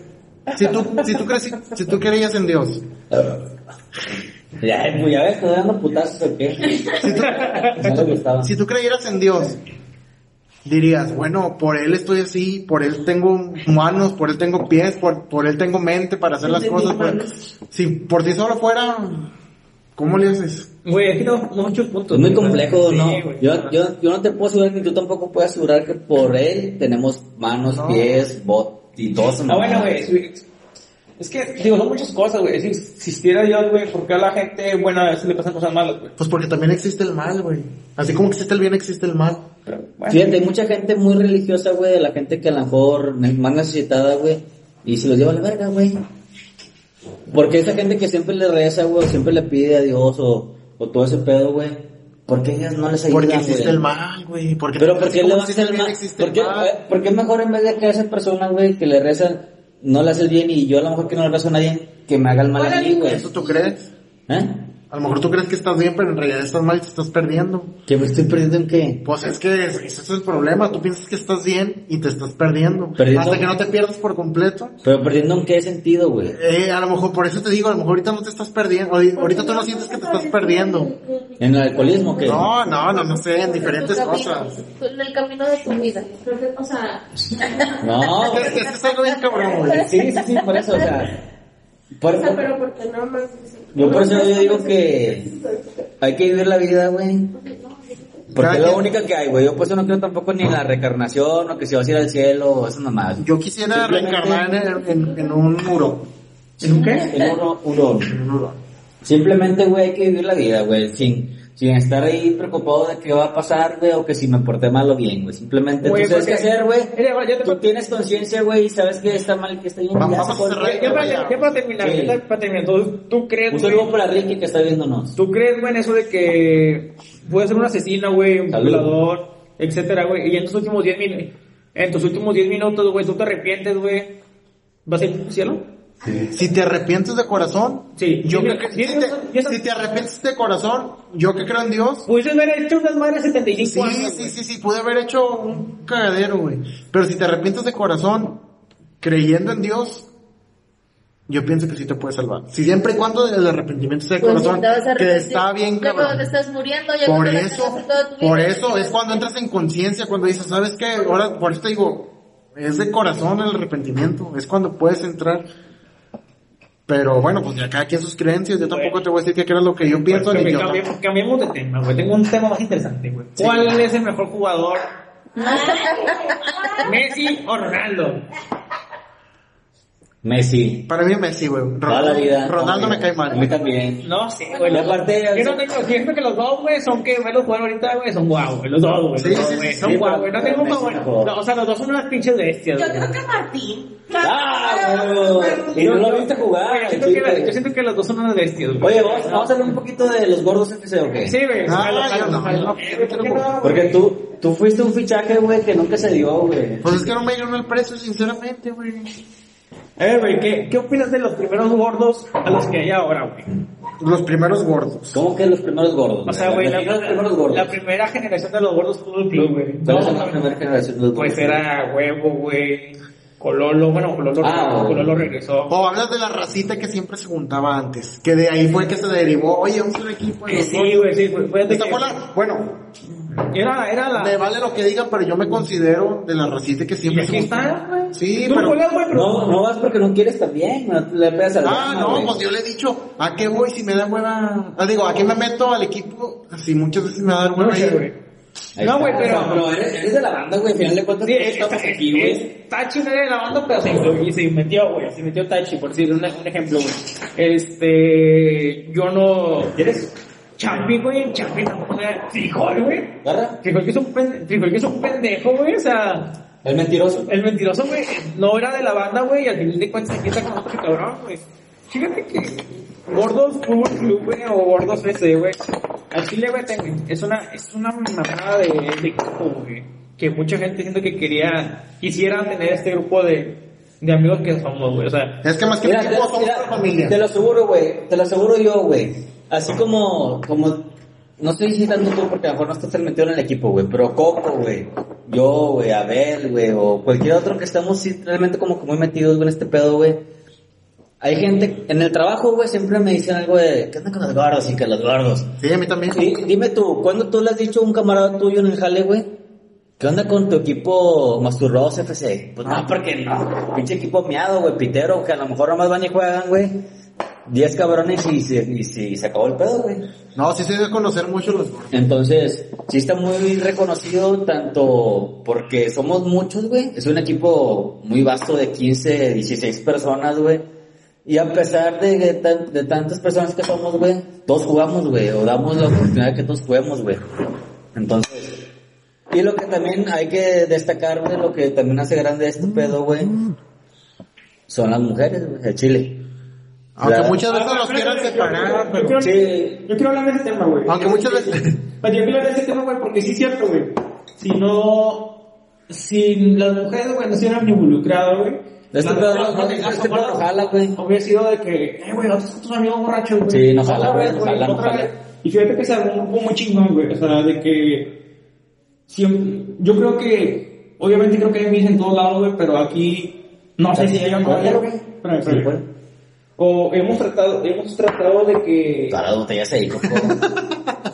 si tú, si tú crees, si tú creías en Dios, Ya, pues ya ves, estoy dando putazos o qué. No le gustaba. si tú creyeras en Dios, dirías, bueno, por él estoy así, por él tengo manos, por él tengo pies, por, por él tengo mente para hacer las cosas. por- si por ti solo fuera, ¿cómo le haces? Güey, que no, muchos puntos. Es muy complejo, Sí, ¿no? güey. Yo, yo, yo no te puedo asegurar ni tú tampoco puedes asegurar que por él tenemos manos, No. pies, bot y todo eso. Ah, bueno, güey. Es que, digo, son muchas cosas, güey. Si existiera Dios, güey, ¿por qué a la gente buena a veces le pasan cosas malas, güey? Pues porque también existe el mal, güey. Así como existe el bien, existe el mal. Pero, bueno. Fíjate, hay mucha gente muy religiosa, güey, de la gente que a lo mejor más necesitada, güey, y se los lleva a la verga, güey. Porque esa gente que siempre le reza, güey, siempre le pide a Dios o, o todo ese pedo, güey, ¿por qué ellas no les ayudan, Porque existe güey? el mal, güey. Porque Pero ¿por qué le vas a existe hacer el mal? existe ¿Por el qué, mal. eh, por qué mejor en vez de que a esa persona, güey, que le reza, no le hace el bien y yo a lo mejor que no le rezo a nadie, que me haga el mal a mí, güey? ¿Eso tú crees? ¿Eh? A lo mejor tú crees que estás bien, pero en realidad estás mal y te estás perdiendo. ¿Que me estoy perdiendo en qué? Pues es que ese es el problema. Tú piensas que estás bien y te estás perdiendo. Perdiendo. Hasta que no te pierdas por completo. Pero perdiendo en qué sentido, güey. Eh, a lo mejor, por eso te digo, a lo mejor ahorita no te estás perdiendo. ahori- Ahorita tú no sientes que te estás perdiendo. ¿En el alcoholismo qué? No, no, no, no sé, en diferentes camino, cosas. En el camino de tu vida. O sea, No, (laughs) Es es, que es algo bien cabrón, güey. Sí, sí, sí, por eso, o sea. Por, O sea, pero porque no más. Yo por eso yo digo que hay que vivir la vida, güey. Porque es la única que hay, güey. Yo por eso no creo tampoco ni en la reencarnación o que si vas a ir al cielo o eso nomás. Yo quisiera reencarnar en, en, en un muro. ¿En un qué? En uno, uno. En un hurón. Simplemente, güey, hay que vivir la vida, güey. Sin, sin estar ahí preocupado de qué va a pasar, güey, o que si me porté mal o bien, güey. Simplemente Güey, tú sabes qué hacer, güey. Tú tienes conciencia, güey, y sabes que está mal, que está bien. Vamos- ya vamos a cerrar. Ya para, ya para terminar, Sí. ya para terminar, ¿tú, tú crees, Un güey, saludo para Ricky que está viéndonos. ¿Tú crees, güey, en eso de que puede ser un asesino, güey, un Salud. violador, etcétera, güey, y en tus últimos 10 minutos, en tus últimos 10 minutos, güey, tú te arrepientes, güey, ¿vas a ir al cielo? Si te arrepientes de corazón, Sí. yo que- si, te, dime. si te arrepientes de corazón, yo que creo en Dios, Pudiste haber hecho unas madres 75 sí, años, sí, güey. sí, sí, pude haber hecho un cagadero, güey. Pero si te arrepientes de corazón, creyendo en Dios, yo pienso que sí te puede salvar. Si siempre y cuando el arrepentimiento sea de Pues, corazón, que está bien, Ya cuando te cabrón. estás muriendo, ya Por cuando la eso, por eso es cuando entras en conciencia, cuando dices, ¿sabes qué? Ahora, por eso te digo, es de corazón el arrepentimiento, es cuando puedes entrar. Pero bueno, pues ya cada quien sus creencias, yo tampoco te voy a decir que era lo que yo pienso, Pues, ni yo. cambiemos, cambiemos de tema, güey. Tengo un tema más interesante, güey. ¿Cuál es el mejor jugador? (laughs) ¿Messi o Ronaldo? Messi. Para mí Messi, güey. Toda la vida. Ronaldo me cae A mal. mí también. No sé, güey. Aparte, yo no tengo, siento que los dos, güey, son que verlos jugar ahorita, güey, son guau, güey. Los dos, güey. Sí, los dos, sí, güey. sí, son sí, guau, güey. No tengo como, no, o sea, los dos son unas pinches bestias, Yo güey. creo que Martín. ¡Ah! güey! Y no lo viste jugar. Güey, yo, siento que, güey. yo siento que los dos son unas bestias, güey. Oye, vamos, vamos a hablar un poquito de los gordos FC, ¿o qué? Sí, güey. Ah, Eh, ¿por qué no, Porque güey? tú, tú fuiste un fichaje, güey, que nunca se dio, güey. Pues es que no me llenó el precio, sinceramente, güey. Eh, güey, ¿qué, ¿qué opinas de los primeros gordos a los que hay ahora, güey? Los primeros gordos. ¿Cómo que los primeros gordos? O sea, güey, la, Define los primeros gordos. la primera generación de los gordos fútbol club, güey. ¿Cuáles son la primera generación de los Pues gordos? era huevo, güey. Cololo, bueno, Cololo, Ah, Cololo regresó. O hablas de la racita que siempre se juntaba antes. Que de ahí fue que se derivó. Oye, vamos a un equipo de Que los sí, güey, sí, fue- Esta que la- Bueno, era, era la... me vale lo que digan, pero yo me considero de la racita que Y siempre aquí se está, juntaba. güey. Sí, Tú pero- colas, güey, pero... No, no vas porque no quieres también, no le pegas al Ah, no, pues yo le he dicho, ¿a qué voy si me da hueva? Ah, digo, ¿a qué me meto al equipo? Así muchas veces me va a dar hueva No. Ahí No, güey, pero- Pero eres, eres de la banda, güey, al final de cuentas Sí, estamos aquí, güey. está chingada de la banda, pero se, incluyó- se metió, güey, se metió Tachi, por decir un, un ejemplo, güey. Este, yo no... ¿Eres? Champi, güey, Champi tampoco, sea, frijol, güey. Frijol que es un, pen- frijol que es un pendejo, güey, o sea... El mentiroso. El mentiroso, güey, no era de la banda, güey, y al final de cuentas aquí está con otro cabrón, güey. Fíjate que Gordos Fútbol Club, güey, o Gordos FC, güey, al Chile, güey, es una, es una mamada de, de equipo, güey, que mucha gente siento que quería, quisiera tener este grupo de, de amigos que somos, güey, o sea, Es que más que Mira, un te, equipo somos mira, una familia. te lo aseguro, güey, te lo aseguro yo, güey. Así como, como, no estoy citando tú porque a lo mejor no estás tan metido en el equipo, güey, pero Coco, güey, yo, güey, Abel, güey, o cualquier otro que estamos realmente como que muy metidos, güey, en este pedo, güey. Hay gente, en el trabajo, güey, siempre me dicen algo de, ¿qué onda con los gordos y que los gordos? Sí, a mí también. Sí, dime tú, ¿cuándo tú le has dicho a un camarada tuyo en el jale, güey? ¿Qué onda con tu equipo Masturrados FC? Pues no, porque no. Pinche equipo miado, güey, pitero, que a lo mejor nomás van y juegan, güey. Diez cabrones y se, y se, y se acabó el pedo, güey. No, sí se debe conocer mucho los gordos. Entonces, sí está muy reconocido tanto porque somos muchos, güey. Es un equipo muy vasto de 15, 16 personas, güey. Y a pesar de, que tan- de tantas personas que somos, güey, todos jugamos, güey. O damos la oportunidad de que todos juguemos, güey. Entonces, y lo que también hay que destacar, güey, lo que también hace grande este pedo, güey, son las mujeres, güey, de Chile. Aunque La- muchas veces Ah, los quieran espérate, separar, yo- yo pero... quiero- Sí. Yo quiero hablar de ese tema, güey. Aunque muchas veces... Pero yo quiero hablar de ese tema, güey, porque sí es cierto, güey. Si no... Si las mujeres, güey, no se hubieran involucrado, güey. Este las- pedo no- no- este pedo no jala, güey. Hubiera sido de que, eh, güey, nosotros con tus amigos borrachos, güey. Sí, no jala, güey, no jala, no jala. Y fíjate que se armó un grupo muy chingón, güey. O sea, de que... Siempre, yo creo que... Obviamente creo que hay mis en todos lados, güey, pero aquí... No sé si hay un ¿Cuál? güey. Espérame, espérame. O hemos tratado, hemos tratado de que... (laughs) Las botellas ahí, coco.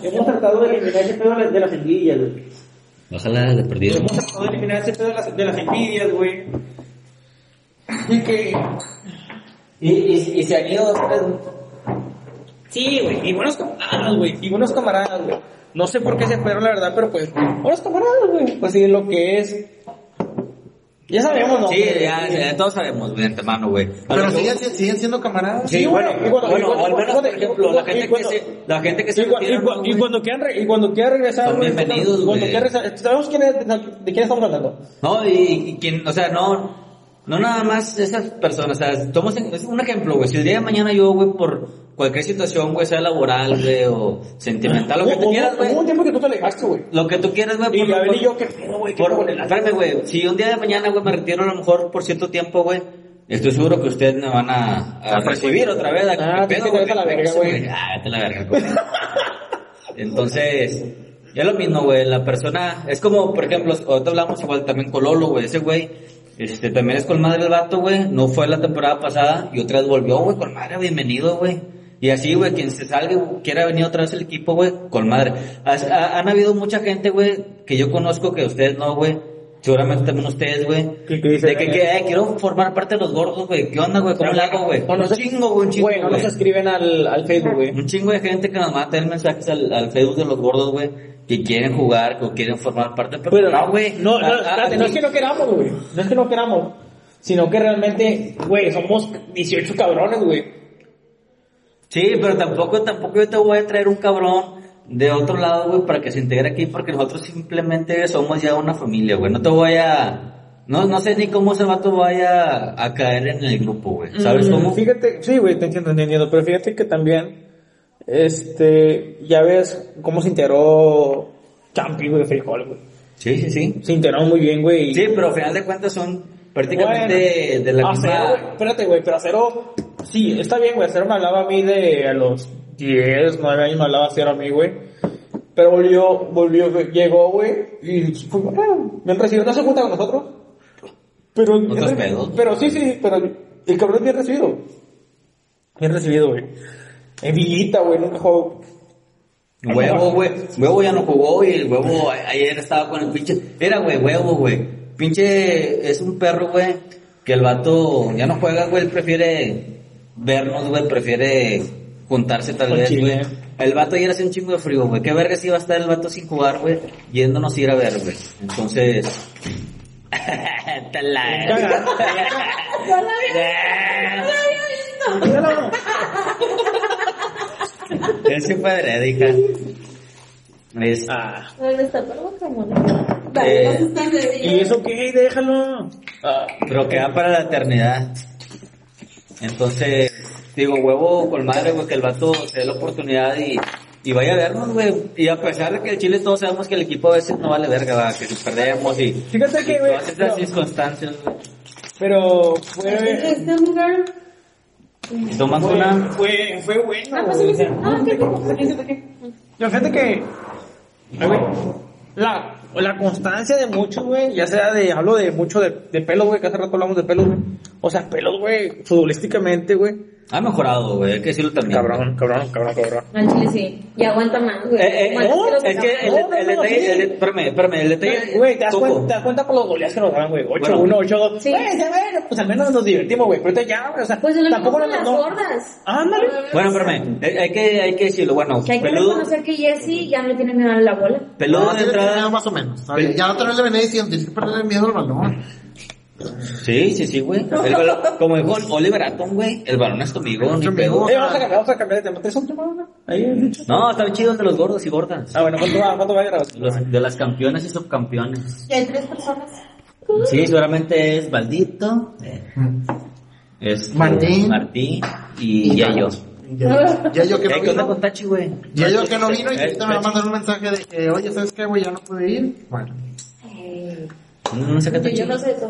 Hemos tratado de eliminar ese pedo de las- envidias, güey. Ojalá de perdido. Hemos tratado de eliminar ese pedo de las envidias, güey. Y que... Y, y, y se han ido Sí, güey, y buenos camaradas, güey, y buenos camaradas, güey. No sé por qué se fueron, la verdad, pero pues, buenos camaradas, güey. Pues sí, lo que es... Ya sabemos, ¿no? Sí, ya, ya, todos sabemos, de antemano, güey. Pero siguen, siguen siendo camaradas. Sí, Sí, bueno, y cuando- bueno, al menos, por ejemplo, la gente que se, la gente que se Y, cuando quieran y cuando quieran regresar, Son güey, bienvenidos, cuando güey. quieran regresar, sabemos quién es, de quién estamos hablando. No, y, y quien, o sea, no, no nada más esas personas, o sea, es un ejemplo, güey, si el día de mañana yo, güey, por, cualquier situación, güey, sea laboral, güey, o sentimental, lo que tú quieras, Hubo un güey. tiempo que tú te alejaste, güey. Lo que tú quieras, güey. Y por- a ver, y yo, ¿qué pedo, güey? ¿Qué por- espérame, güey. Si un día de mañana, güey, me retiro a lo mejor por cierto tiempo, güey, estoy seguro que ustedes me van a, a recibir otra vez. Ah, ¿Qué te pedo, vete güey? a la verga, güey. Ah, vete a la verga, güey. Entonces, ya lo mismo, güey. La persona, es como, por ejemplo, ahorita hablamos igual también con Lolo, güey. Ese güey, este, también es con madre el vato, güey. No fue la temporada pasada y otra vez volvió, güey, con madre, bienvenido, güey. Y así, güey, quien se salga quiera venir otra vez al equipo, güey, con madre. Ha- han habido mucha gente, güey, que yo conozco que ustedes no, güey. Seguramente también ustedes, güey. ¿Qué- qué? De que, que, eh, quiero formar parte de los gordos, güey. ¿Qué onda, güey? ¿Cómo le hago, güey? No Un chingo, güey, un chingo, Güey, no nos escriben al, al Facebook, güey. Un chingo de gente que nos manda tener mensajes al, al Facebook de los gordos, güey, que quieren jugar, que quieren formar parte, pero, Pero no, güey. No, no, Ah, ah, espérate, no es que no queramos, güey. No es que no queramos. Sino que realmente, güey, somos 18 cabrones, güey. Sí, pero tampoco, tampoco yo te voy a traer un cabrón de otro lado, güey, para que se integre aquí, porque nosotros simplemente somos ya una familia, güey. No te voy a... No, no sé ni cómo ese vato vaya a caer en el grupo, güey. ¿Sabes Mm, cómo? Fíjate, sí, güey, te entiendo, te entiendo. Pero fíjate que también, este, ya ves cómo se integró Champi, güey, de Frijol, güey. Sí, sí, sí. Se integró muy bien, güey. Sí, pero al final de cuentas son prácticamente Bueno, de la Acero, misma... espérate, güey, pero Acero, sí, está bien, güey, Acero me hablaba a mí de a los 10, 9 años me hablaba Acero a mí, güey. Pero volvió, volvió, llegó, güey, y fue bueno, bien recibido, no se junta con nosotros. Pero, pedos. pero sí, sí, pero el cabrón es bien recibido. Bien recibido, güey. En Villita, güey, nunca jugó. Huevo, güey. Huevo ya no jugó y el huevo ayer estaba con el pinche. Era, güey, huevo, güey. Pinche es un perro, güey, que el vato ya no juega, güey. Él prefiere vernos, güey. Prefiere juntarse tal Con vez, güey. El vato ayer hace un chingo de frío, güey. Qué verga si iba a estar el vato sin jugar, güey. Yéndonos a ir a ver, güey. Entonces. (laughs) La- Ese adrede, hija. Es, Ah. Eh, ¿Y eso qué? Déjalo. Ah. pero queda para la eternidad. Entonces, digo, huevo con madre, güey, que el vato se dé la oportunidad y, y vaya a vernos, güey. Y a pesar de que el Chile todos sabemos que el equipo a veces no vale verga, va, que si perdemos y, Fíjate que, y güey, todas esas no. circunstancias, güey. Pero fue, Este lugar. Tomas una, fue, fue bueno. Ah, güey, o sea, Ah, qué rico. Yo fíjate que, ay, güey, la, la constancia de muchos, güey, ya sea de, hablo de mucho de, de pelos, güey, que hace rato hablamos de pelos, güey. O sea, pelos, güey, futbolísticamente, güey. Ha mejorado, güey, hay que decirlo también. Cabrón, cabrón, cabrón, cabrón. Al chile sí. Y aguanta más, güey. Eh, eh, no, es que el, No, no, el no, detalle, sí. el- espérame, espérame, el detalle, Güey, te das, cuenta, te das cuenta por los goleados que nos daban, güey. 8-1, Bueno. 8-2. Sí. Güey, pues al menos nos divertimos, güey. Pero ya, o sea, Pues lo tampoco nos- las no- gordas. Ándale. Bueno, espérame, eh, hay que, hay que decirlo, bueno, Que hay que peludo, reconocer que Jesse ya no le tiene miedo a la bola. peludo No, de tenía entrada, más o menos. Ya otra vez le venía diciendo, tienes que perder el miedo al balón. Sí, sí, sí, güey. El balón- como dijo Oliver Atom, güey, el balón es tu amigo, ni pedo. Eh, vamos a cambiar, vamos a cambiar de tema. ¿Tres son temas, güey? Ahí, dicho. No, está chido el de los gordos y gordas. Ah, bueno, ¿cuánto va, cuánto va a grabar? Los- de las campeonas y subcampeones. Y hay tres personas. Sí, seguramente es Valdito, eh, es Martín. Martín y, ya yo. Ya, ya yo que Eh, no ¿Qué onda vino. con Tachi, güey? Ya yo que no vino y Eh, ahorita me va a mandar un mensaje de que, oye, ¿sabes qué, güey? Ya no pude ir. Bueno. No, no sé qué yo no sé eso.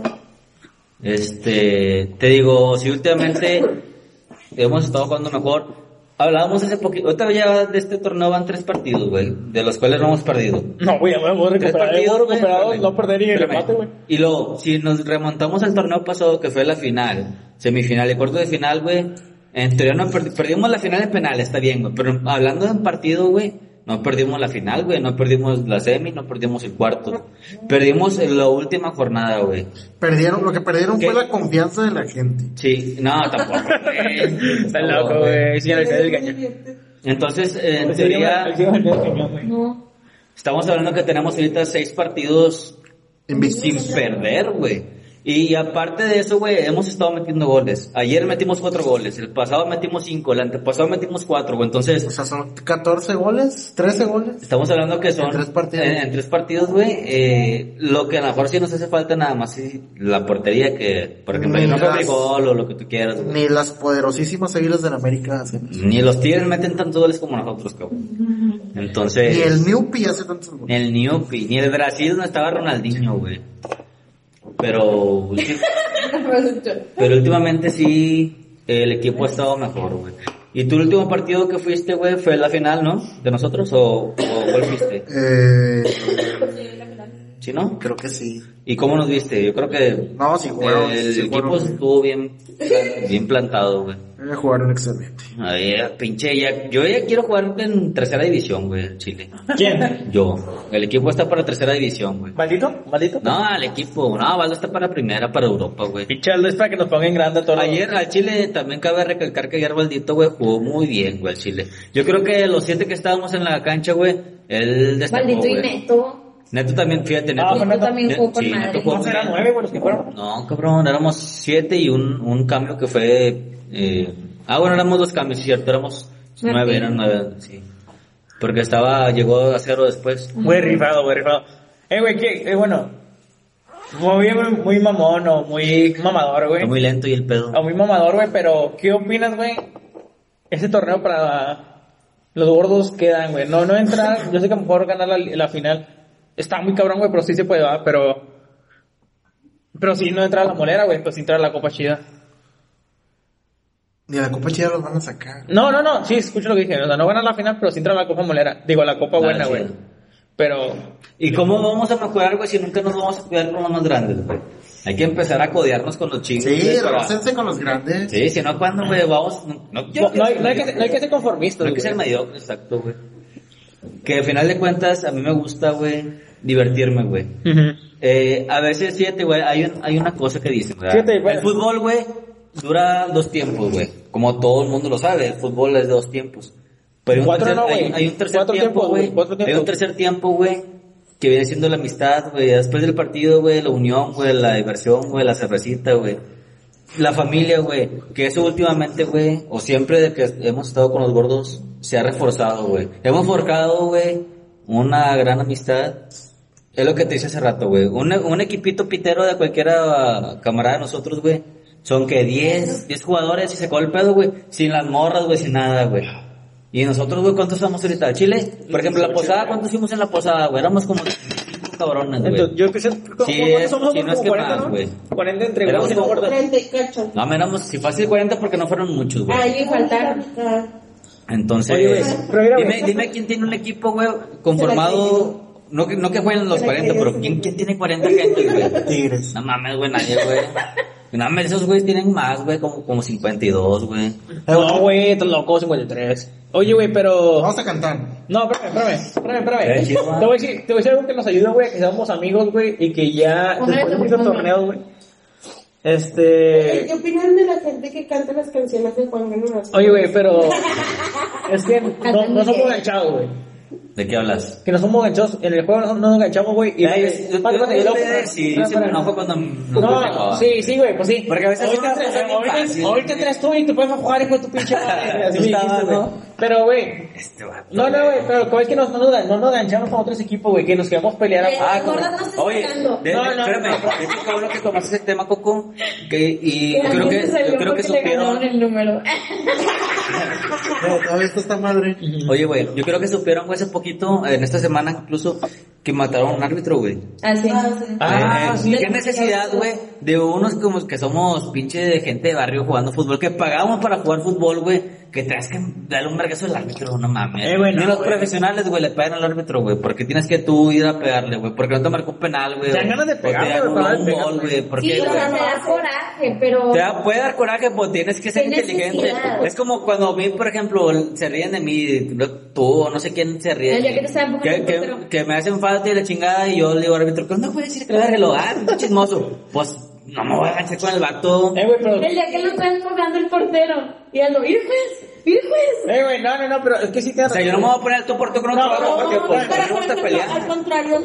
Este, te digo, si últimamente (coughs) hemos estado jugando mejor. Hablábamos hace poquito, ahorita ya de este torneo van tres partidos, güey, de los cuales no hemos perdido. No, güey, hemos recuperado, no perder ni el empate, güey. Y luego, si nos remontamos al torneo pasado, que fue la final, semifinal y cuarto de final, güey, en teoría no perdi- perdimos la final en penal, está bien, güey, pero hablando de un partido, güey, no perdimos la final, güey, no perdimos la semi, no perdimos el cuarto. Perdimos en la última jornada, güey. Perdieron, lo que perdieron ¿Qué? fue la confianza de la gente. Sí, no, tampoco. güey. (laughs) Está No, loco, güey. Sí, al del cañón. Entonces, en señor- teoría. No. estamos hablando que tenemos ahorita seis partidos Invictos. sin perder, güey. Y aparte de eso, güey, hemos estado metiendo goles. Ayer metimos cuatro goles, el pasado metimos cinco, el antepasado metimos cuatro, güey. O Entonces, sea, son 14 goles, 13 goles. estamos hablando que son... En tres partidos. En, en tres partidos, güey. Eh, lo que a lo mejor sí nos hace falta nada más es la portería que, por ejemplo, yo no Las- gol o lo que tú quieras, güey. Ni las poderosísimas águilas de la América hacen eso. Ni los Tigres meten tantos goles como nosotros, cabrón. Entonces... Ni el Newpi hace tantos goles. Ni el Newpi, ni el Brasil no estaba Ronaldinho, güey. Pero, (laughs) pero últimamente sí, el equipo ha estado mejor, güey. ¿Y tu último partido que fuiste, güey, fue la final, no? ¿De nosotros o, o cuál fuiste? Eh, ¿Sí, no? creo que sí. ¿Y cómo nos viste? Yo creo que No, sí jugaron. el sí equipo jugaron. estuvo bien, bien plantado, güey. Eh, jugaron excelente. Ay, pinche, ya, yo ya quiero jugar en tercera división, güey, en Chile. ¿Quién? Yo. El equipo está para tercera división, güey. ¿Maldito? ¿Maldito? No, el equipo, no, Valdo está para primera, para Europa, güey. Pinche Aldo es para que nos pongan grande a todos. Ayer al Chile también cabe recalcar que ayer Valdito, güey, jugó muy bien, güey, al Chile. Yo creo que los siete que estábamos en la cancha, güey, él destacó, Maldito y. Neto. Neto también, fíjate, Neto. Ah, fue Neto también jugó con sí. Neto jugó No eran nueve, los que fueron. No, cabrón, éramos siete y un, un cambio que fue... Eh... Ah, bueno, éramos dos cambios, cierto, éramos nueve, Martín. eran nueve, sí. Porque estaba, llegó a cero después. Muy rifado, muy rifado. Eh, güey, ¿qué? Eh, bueno. Muy, muy, mamón o muy mamador, güey. Muy lento y el pedo. O muy mamador, güey, pero ¿qué opinas, güey? Ese torneo para los gordos quedan, güey. No, no entrar, yo sé que a lo mejor ganar la, la final está muy cabrón, güey, pero sí se puede, va, pero... Pero si no entra a la molera, güey, pues sí entra a la Copa Chida. Ni a la Copa Chida los van a sacar. No, no, no, sí, escucho lo que dije. O sea, no ganar la final, pero sí entra a la Copa molera. Digo, a la Copa Ah, buena, sí. güey. Pero... ¿Y cómo vamos a mejorar, güey, si nunca nos vamos a cuidar con los más grandes, güey? Hay que empezar a codearnos con los chicos. Sí, rócense con los grandes. Sí, si no, ¿cuándo, güey? Vamos... No, No, creo no hay, no hay que, no hay que ser conformistas, no hay que ser mediocre, exacto, güey. Que al final de cuentas, a mí me gusta, güey, divertirme, güey. Ujú. Eh, a veces, fíjate, güey, hay, un- hay una cosa que dicen, ¿verdad? Bueno. El fútbol, güey, dura dos tiempos, güey. Como todo el mundo lo sabe, el fútbol es de dos tiempos. Pero hay un Cuatro tercer, no, güey. hay, hay un tercer Cuatro tiempo, tiempos, güey. Hay tiempos. un tercer tiempo, güey, que viene siendo la amistad, güey. Después del partido, güey, la unión, güey, la diversión, güey, la cervecita, güey. La familia, güey, que eso últimamente, güey, o siempre de que hemos estado con los gordos, se ha reforzado, güey. Hemos forjado, güey, una gran amistad. Es lo que te hice hace rato, güey. Un, un equipito pitero de cualquiera camarada de nosotros, güey. Son que 10, 10 jugadores y se acabó el pedo, güey. Sin las morras, güey, sin nada, güey. Y nosotros, güey, ¿cuántos somos ahorita? Chile, por ejemplo, la posada, ¿cuántos fuimos en la posada, güey? Éramos como cabrones, güey. Entonces, yo que sé, ¿cómo- Sí, ¿cuántos es- somos? sí, no es que 40, más, ¿no? güey. 40 entre Éramos gordos y no como- gordos. 30 y cacho. No, éramos, si fácil 40 porque no fueron muchos, güey. Ay, faltaron. Entonces, Oye, dime, dime quién tiene un equipo, güey, conformado, no que, no que jueguen los 40, pero ¿quién, quién tiene 40 gente, güey? Tigres. No mames, güey, nadie, güey. No mames, esos güeyes tienen más, güey, como, como 52, güey. No, güey, estás loco, 53. Oye, güey, pero... Vamos a cantar. No, espérame, espérame, espérame, Eh, espérame. Te voy a decir, te voy a decir algo que nos ayuda, güey, que seamos amigos, güey, y que ya, después de muchos torneos, güey, ¿Qué este... opinan de la gente que canta las canciones de Juan Gabriel? Oye, güey, pero... Es que no, no somos ganchados, güey. ¿De qué hablas? Que no somos ganchados, en el juego no, no nos ganchamos, güey, y... Ay, Espérate, yo- yo- sí, espera. enojo cuando No, sí, sí, güey, pues sí. Porque a veces ahorita, ahorita, ahorita traes tú y tú puedes jugar hijo de tu pinche madre. (laughs) ¿no? Pero, güey, Este no, no, güey, pero como es que nos, no, nos, no nos ganchamos con otros equipos, güey, que nos queremos pelear a... Eh, Ah, como- oye, de- No, no, espérame, no. es que bueno que tomaste ese tema, Coco, que, y yo creo que, yo creo que supieron, el número. No, todavía está esta madre. oye, güey, yo creo que supieron, güey, hace poquito, en esta semana incluso, que mataron a un árbitro, güey. Así. Ah, Eh, sí. ¿Qué necesidad, güey, de unos como que somos pinche de gente de barrio jugando fútbol, que pagamos para jugar fútbol, güey, que tengas que darle un vergazo al árbitro, no mames. Eh, güey, no, Ni los güey. profesionales, güey, le pegan al árbitro, güey, porque tienes que tú ir a pegarle, güey, porque no te marcó un penal, güey. Te dan ganas de pegarle, te güey, anuló un gol, güey, ¿por Sí, o sea, me da coraje, pero... Te da- puede dar coraje, pues tienes que ser inteligente. necesidad. Es como cuando a mí, por ejemplo, se ríen de mí, tú o no sé quién se ríe. El día que te que, que, que me hacen falta y la chingada y yo le digo al árbitro, ¿qué onda, güey? Decir que le agarre el hogar, un chismoso. Pues no me voy a enganchar con el vato. Eh, güey, pero... El día que lo están colgando el portero. Y ¡ir juez! ¡ir juez! Eh, güey, no, no, no, pero es que sí te O sea, yo no me voy a poner tú por tú con otro No, vato no, porque no, pues por gusta ejemplo, pelear. al contrario,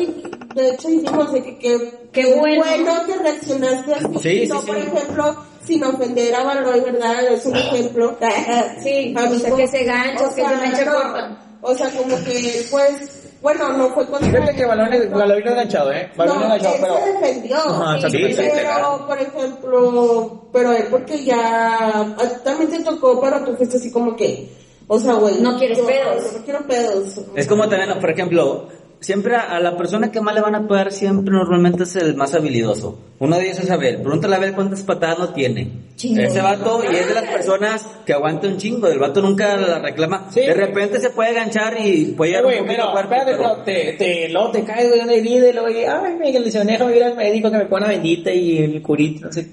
de hecho dijimos de que, que Qué bueno. que reaccionaste así. Sí, no, sí, por ejemplo, sin ofender a Baloy, ¿verdad? Es un ejemplo. (laughs) Sí, A mí o sea, que se gancha, que se gancha no. O sea, como que, pues, bueno, no fue contra Fíjate que Balón Balón enganchado, ¿eh? Balón no, enganchado, él pero... se defendió. Ajá, sí, exactamente. pero, por ejemplo, pero él porque ya, a ti también te tocó, pero tú fuiste así como que, o sea, güey. No quieres yo- pedos. No quiero pedos. Es como también, por ejemplo, siempre a, a la persona que más le van a pegar siempre normalmente es el más habilidoso. Uno de ellos es Abel. Pregúntale a Abel cuántas patadas no tiene. Chingo. Ese vato y es de las personas que aguanta un chingo. El vato nunca la reclama. Sí. De repente se puede ganchar y puede llegar un pero, espérate, pero- pero te, te, luego te cae, güey, una herida y luego, ay, me lesioné, déjame ir al médico que me pone una bendita y el curito, no sé.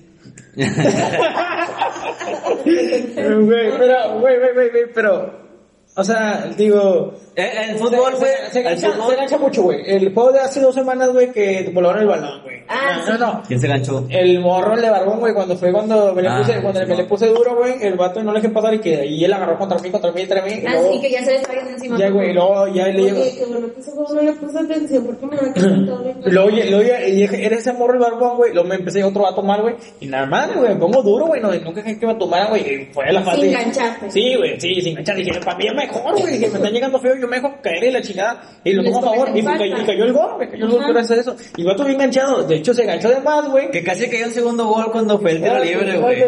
(laughs) (laughs) Güey, pero, güey, güey, güey, pero, o sea, digo... Eh, El fútbol, se, güey, se, se, gancha, se gancha mucho, güey. El juego de hace dos semanas, güey, que volaron el balón, güey. Ah, no, no, no. ¿Quién se ganchó? El morro el de barbón, güey, cuando fue cuando me le Ah, puse, cuando sí, me le no. puse duro, güey, el vato no le dejé pasar y que y él agarró contra mí, contra mí, contra mí, y luego, Así que ya se le está viendo encima. ya, güey, luego ya le llegó. Oye, qué bueno que ese juego no le puse atención porque me Y (clears throat) luego, oye, luego ya- y era ese morro el barbón, güey, luego me empecé otro a tomar, güey, y nada más, güey, me pongo duro, güey, no, nunca dejé que me tomara, güey, y fue la falta. Sin engancharte. Sí, güey, sí, sin enganchar, dije, para mí mejor, güey, dije, me están llegando feo, yo me dejo caer y la chingada, y lo tomo a favor, y, cometen y- cayó el gol, me cayó el gol gracias a eso, y el vato bien enganchado, de hecho se enganchó de más, güey, Que casi cayó el segundo gol cuando fue el tiro libre, güey.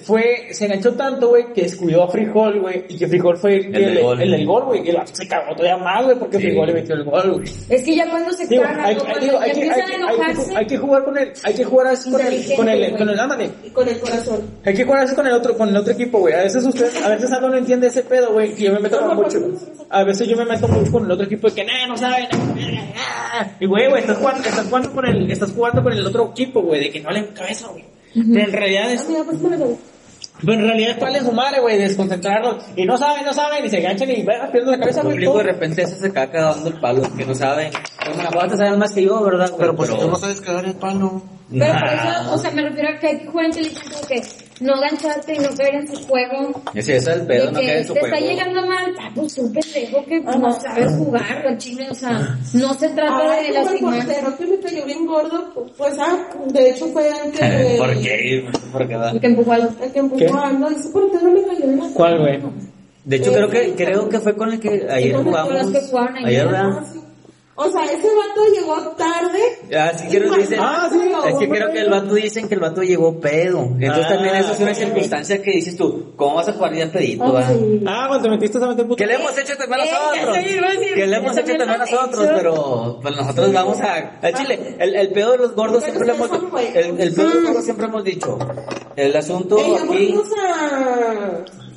Fue, se enganchó tanto, güey, que descuidó a Frijol, güey, y que Frijol fue el, El del el- gol. el del gol, güey, y el vato se cagó todavía más, güey, porque Sí. Frijol le metió el gol, güey. Es que ya cuando se Digo, cagan, hay, que, que, que, que jugar con el, hay que jugar así con el, con el, güey. con el, ándale. y con el corazón. Hay que jugar así con el otro, con el otro equipo, güey. A veces ustedes, a veces Aldo no entiende ese pedo, güey, y yo me meto con mucho. A veces yo me meto mucho con el otro equipo de que, nah, no saben. Y güey, güey, estás jugando, estás jugando con el, estás jugando con el otro equipo, güey, de que no le cabeza, güey. Pero en realidad es, Amiga, pues pero en realidad es para su madre, güey, desconcentrarlos. Y no saben, no saben, y se ganchan y van pierden la cabeza, güey. de repente eso se caca dando el palo, que no saben. Pues la te saben más que yo, ¿verdad? Pero pues si tú no sabes cagar el palo. Pero por eso, o sea, me refiero a que hay que jugar inteligente, que no gancharte y no caer en su juego. Ese es el pedo, de no que queda en su te está juego. llegando mal, ah, pues un pendejo que no sabes jugar, al chile, o sea, no se trata Ay, de el lastimar. portero que me cayó bien gordo, pues ah, de hecho fue el que, (laughs) ¿Por qué? ¿Por qué? El que empujó al... el que empujó a Aldo, ese portero me cayó en la ¿Cuál, güey? De hecho, creo que, creo que fue con el que ayer con jugamos. los que jugaron ayer. Ayer, ¿verdad? O sea, ese vato llegó tarde. Ah, sí, quiero dicen. Ah, sí. Es que creo que el vato dicen que el vato llegó pedo. Entonces Ah, también eso es una circunstancia que dices tú, ¿cómo vas a jugar ya pedito, Ah, sí. Ah, cuando te metiste a meter puto. Que le hemos hecho también Eh, nosotros. Que le hemos hecho también nosotros, pero pues nosotros vamos a... Al chile, el, el pedo de los gordos siempre lo hemos... El, el pedo de los gordos siempre hemos dicho. El asunto aquí...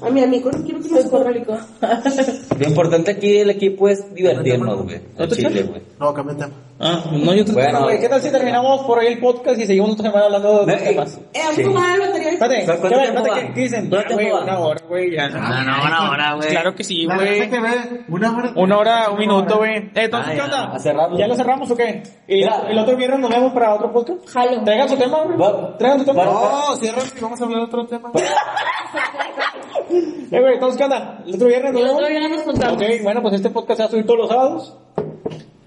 a, a mi amigo, no quiero que nos corra rico. (laughs) Lo importante aquí del equipo es divertirnos, güey. ¿No Al te chile, güey. No, cambia tema. Ah, no, yo te Bueno. güey. ¿Qué tal si terminamos por ahí el podcast y seguimos otra semana hablando de Eh, otros temas? Eh, vamos Sí. a a la batería. Espérate, ¿Cuánto ¿qué, tiempo espérate, va? ¿qué, dicen? Una hora, güey, ya. Ah, no, una hora, güey. Claro que sí, güey. una hora. Una hora, un minuto, güey. Eh, entonces, Ah, ¿qué ya, onda? ¿Ya lo cerramos o qué? ¿Y Mira. el otro viernes nos vemos para otro podcast? Jalo. Traigan su tema, güey. Traigan su tema. No, cierra y vamos a hablar de otro tema. (laughs) Eh, güey, entonces, ¿qué onda? ¿El otro viernes nos El otro día nos juntamos. Ok, bueno, pues este podcast se va a subir todos los sábados.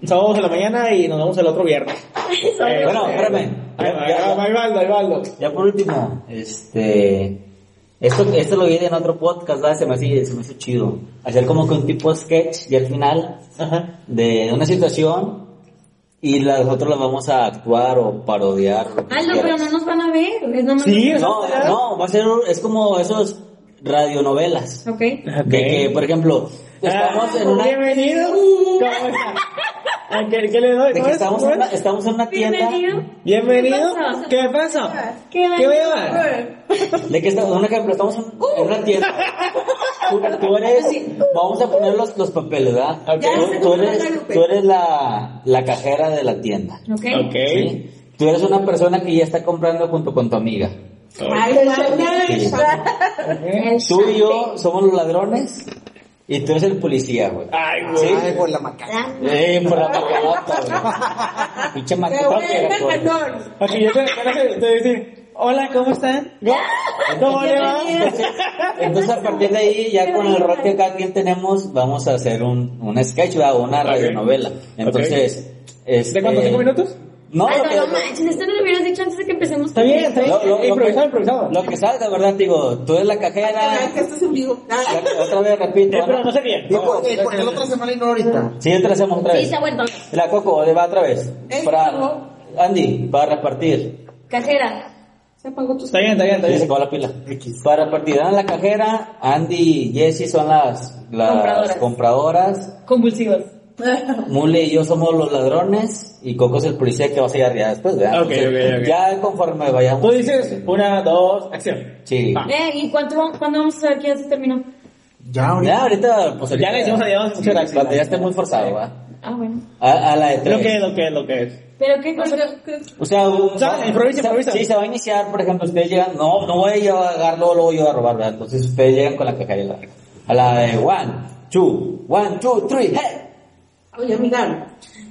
Sábados de la mañana y nos vemos el otro viernes. (laughs) Eh, Bueno, espérame. Ahí va, ahí va, ahí va Aldo, ahí va Aldo. Ya por último, este... Esto, esto lo vi en otro podcast, ¿verdad? Se me hace, se me hace chido. Hacer como que un tipo sketch y al final Ajá. de una situación y las nosotros la vamos a actuar o parodiar. Aldo, quieras. pero no nos van a ver, es nomás... Sí, No, no, va a ser, es como esos radionovelas. Ok. De que, por ejemplo, estamos Ah, en una... Bienvenido. ¿Cómo está? Ah, ¿Qué, qué le doy? De ¿Cómo que es? estamos ¿Cómo en una, es? estamos en una tienda. Bienvenido. Bienvenido. ¿Qué ¿Qué pasa? ¿Qué ¿Qué beba? De que estamos, un ejemplo, estamos en, en una tienda. Tú, tú eres, vamos a poner los, los papeles, ¿verdad? Ok. Tú, tú eres, tú eres la, la cajera de la tienda. Ok. Ok. ¿sí? Tú eres una persona que ya está comprando junto con tu amiga. Ay, Sí. Tú y yo somos los ladrones y tú eres el policía, güey. Ay, güey. Ay, por la maca. Eh, por la macanota, güey. (laughs) Pinche. Aquí yo te, voy a decir, Hola, ¿cómo están? ¿Cómo le va? Entonces a partir de ahí, ya con el rol que cada quien tenemos, vamos a hacer un, un sketch ¿verdad? o una radionovela. Entonces, este... ¿De cuántos? ¿Cinco minutos? No, Ay, no, que, no manches, esto no lo hubieras dicho antes de que empecemos. Está bien, está bien. Lo- lo- lo improvisado, que- improvisado. lo que salga, ¿verdad? Digo, tú eres la cajera. Ay, que esto es en vivo. Ah, Otra vez repito. Eh, pero ¿no? no sé bien. Eh, ¿por qué la otra semana y no ahorita? Sí, otra vez hacemos otra Sí, vez. está bueno. La Coco, va otra vez. Para no. Andy, para repartir. Cajera. Se apagó tu Está bien, está bien, está Sí, se bien. acabó la pila. Para repartir en la cajera, Andy y Jesse son las, las Compradoras. compradoras. Convulsivas. (laughs) Mule y yo somos los ladrones y Coco es el policía que va a llegar ya después, ¿verdad? Ok, Entonces, ok, ok. Ya conforme vayamos. Tú dices una, dos, acción. Sí. Ah. Eh, ¿y cuánto, cuándo vamos a saber que ya se terminó? Ya, ahorita. Ya ahorita, pues ahorita- Ya le decimos adiós. Cuando ya esté muy forzado, ¿va? Ah, bueno. A, a la de tres. Lo que es, lo que es, lo que es. ¿Pero qué cosa? O sea, sea, improvisa. Sí, se va a iniciar, por ejemplo, ustedes llegan, no, no voy a llegar luego, luego yo a robar, ¿verdad? Entonces ustedes llegan con la cajera y la A la de one, two, one, two, three, hey. Oye, amiga,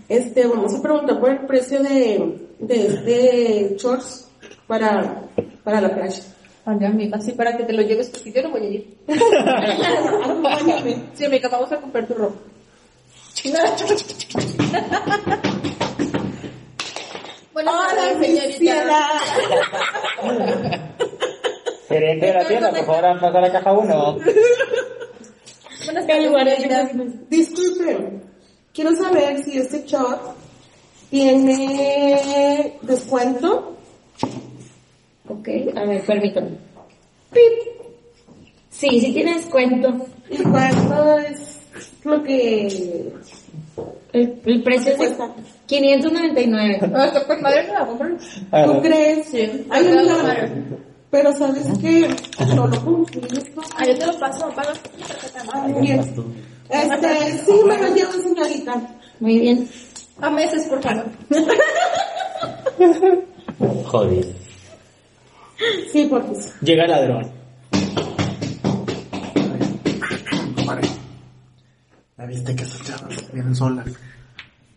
este, vamos a preguntar por el precio de, de este shorts para, para la playa. Oye, amiga, sí, para que te lo lleves, porque yo no voy a ir. Acompáñame. (laughs) Sí, amiga, vamos a comprar tu ropa. Buenas tardes, señorita. Gerente de la tienda, por favor, pasa la caja uno. Buenas tardes, señorita. Disculpe, quiero saber si este short tiene descuento. Ok, a ver, permítame. Pip. Sí, sí tiene descuento. ¿Y cuánto es lo que El, el precio es de cuesta? 599. (laughs) Ah, pues madre, no la compro. ¿Tú crees? Sí. Ay, la madre. pero sabes que no lo. Ah, yo te lo paso. Muy bien. Este, sí, me lo llevo, señorita. Muy bien. A meses, por favor. Joder. Sí, porque Llega el ladrón. Ya viste que esas chavas vienen solas.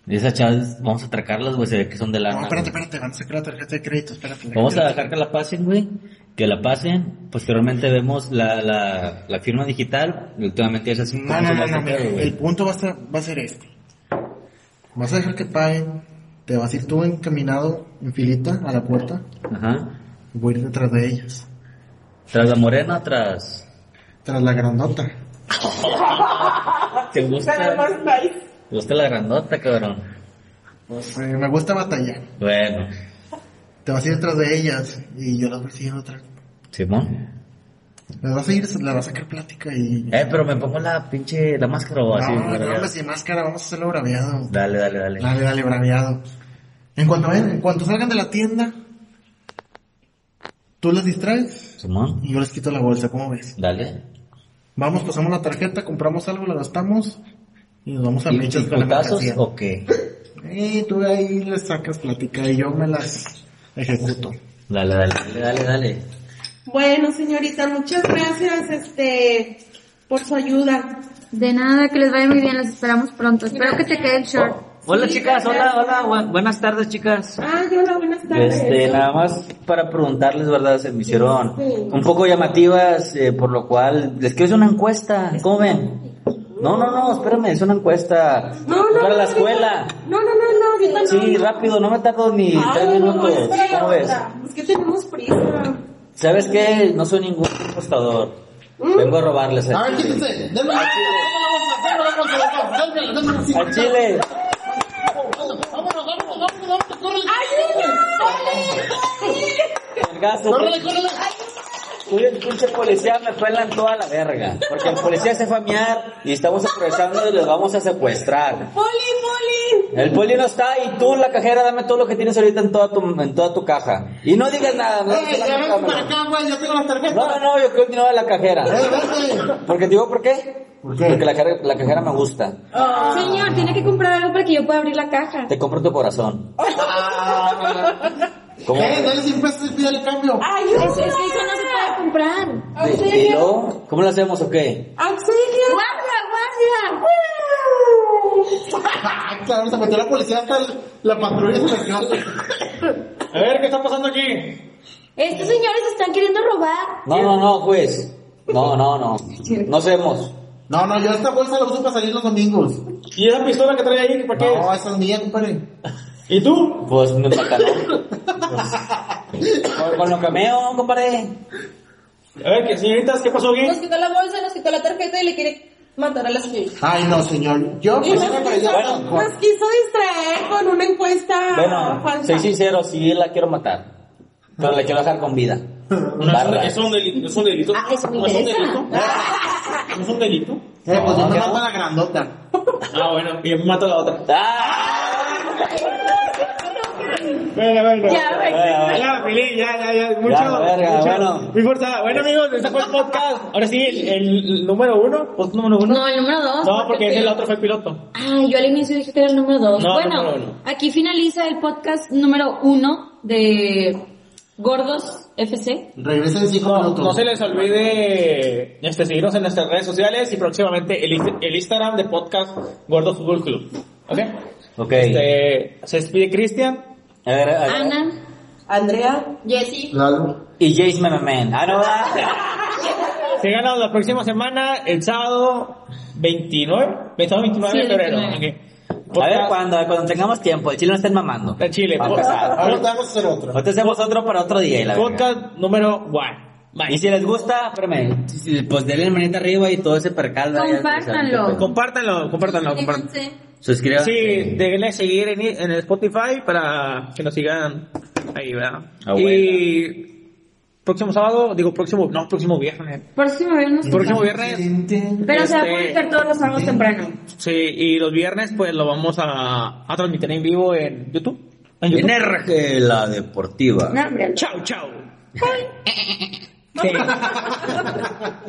Y esas chavas, vamos a atracarlas, güey, se ve que son de la... No, espérate, espérate, van a sacar la tarjeta de crédito, espérate. Vamos a dejar que la pasen, güey. Que la pasen. Posteriormente vemos la, la, la firma digital. Y últimamente hace un No, no, no, no, mira, el punto va a, ser, va a ser este. Vas a dejar que paguen, te vas a ir tú encaminado en filita a la puerta Ajá. y voy a ir detrás de ellas. Tras la morena, tras... Tras la grandota. (laughs) ¿Te gusta? ¿Te gusta la grandota, cabrón? Pues, eh, me gusta batallar. Bueno. Te vas a ir detrás de ellas y yo las voy siguiendo atrás. Simón. Les vas a ir, le vas a sacar plática y... Eh, pero me pongo la pinche... La máscara o así. no, no, sin máscara, vamos a hacerlo braviado. Dale, dale, dale. Dale, dale, braviado. En cuanto vayan, en cuanto salgan de la tienda, tú las distraes Simón. y yo les quito la bolsa, ¿cómo ves? Dale. Vamos, pasamos la tarjeta, compramos algo, la gastamos y nos vamos a ¿Y, mechas y con la o qué? Y tú ahí les sacas plática y yo me las ejecuto. Dale, dale, dale, dale, dale. Bueno, señorita, muchas gracias, este, por su ayuda. De nada, que les vaya muy bien, los esperamos pronto. Espero que te quede el short. Hola Sí, chicas, hola, hola, bu- buenas tardes chicas. Ah, hola, buenas tardes. Este, nada más para preguntarles, ¿verdad? Se me hicieron Sí. un poco llamativas, eh, por lo cual les quiero hacer una encuesta. ¿Cómo ven? No, no, no, espérame, es una encuesta No, no, para no, la escuela. No, no, no, no. Sí, rápido, no me tardo ni Ay, tres minutos. espera, ¿Cómo ves? Es que tenemos prisa. ¿Sabes qué? No soy ningún impostador. ¿Mm? Vengo a robarles A a ver, quítense. Denme la bolsa. Al chile. El gasto. Córrele, córrele. Uy, el pinche policía me pelan toda la verga. Porque el policía se fue a miar y estamos aprovechando y los vamos a secuestrar. ¡Poli, poli! El poli no está y tú, la cajera, dame todo lo que tienes ahorita en toda tu, en toda tu caja. Y no digas nada. No, Eh, ya ven para acá, güey, yo tengo la tarjeta. no, no, no, yo quiero dinero de la cajera. Eh. Porque te digo por qué. ¿Por qué? Porque la, cajera- la cajera me gusta. Señor, tiene que comprar algo para que yo pueda abrir la caja. Te compro tu corazón. ¿Cómo? ¿Qué? Dale 100 pesos y pide el cambio. ¡Ay, Es, es que eso no se puede comprar. ¿Y luego? ¿Cómo lo hacemos o qué? ¡Auxilio! ¡Guardia, guardia! (laughs) Claro, se metió la policía hasta el- la patrulla se metió. A ver, ¿qué está pasando aquí? Estos señores están queriendo robar. No, no, no, pues. No, no, no. (laughs) No hacemos. No, no, yo esta bolsa la uso para salir los domingos. ¿Y esa pistola que trae ahí, para qué No, es? esa es mía, compadre. (laughs) ¿Y tú? Pues me macanó. Con, con lo cameo, compadre. A ver, ¿qué, señoritas, ¿qué pasó Nos bien? quitó la bolsa, nos quitó la tarjeta y le quiere matar a la señorita. Ay, no, señor. Yo pues, nos quiso, tan- nos quiso distraer con una encuesta Bueno, falsa. soy sincero, sí la quiero matar. Pero la quiero dejar con vida. No, es un- Barra. es un delito. Es un delito. Ah, eso me ¿No es un delito? ¿No es un delito? Eh, pues yo me mato a la grandota. Ah, bueno, y yo me mato a la otra. ¡Ah! Venga, venga. Ya, venga. Ya, Fili, ya, ya, ya. Mucho. Ya, verga, mucho. bueno. Muy forzada. Bueno, amigos, este fue el podcast. Ahora sí, el, el número uno. ¿Post número uno? No, el número dos. No, porque ese el otro fue el piloto. Ay, yo al inicio dije que era el número dos. No, bueno, número uno. aquí finaliza el podcast número uno de Gordos FC. Regresa en cinco No, minutos. no se les olvide este, seguirnos en nuestras redes sociales y próximamente el, el Instagram de podcast Gordo Fútbol Club. ¿Ok? Ok. Este, se despide Cristian. A ver, a ver. Ana, Andrea, Jessy. Lalo. Y Jace Man. Ah, no, (laughs) va. Síganos la próxima semana, el sábado 29, 29 Sí, de el febrero. 29. ok. A ver cuando, cuando tengamos tiempo. El chile no estén mamando. de Chile. Ahora vamos a hacer otro. Ahorita hacemos otro para otro día. y la verga. podcast número 1. Y si les gusta, espérame, pues denle manita arriba y todo ese percal. vaya, Compártanlo. Compártanlo, compártanlo, compártanlo. Suscríbanse. Sí, déjenle seguir en, en el Spotify para que nos sigan ahí, ¿verdad? Ah, y próximo sábado, digo próximo, no, próximo viernes. Próximo viernes. Próximo viernes, Pero se va a publicar todos los sábados temprano. sí, y los viernes pues lo vamos a, a transmitir en vivo en YouTube. En YouTube. NRG, la deportiva. No. Chao, chao. Sí. (laughs)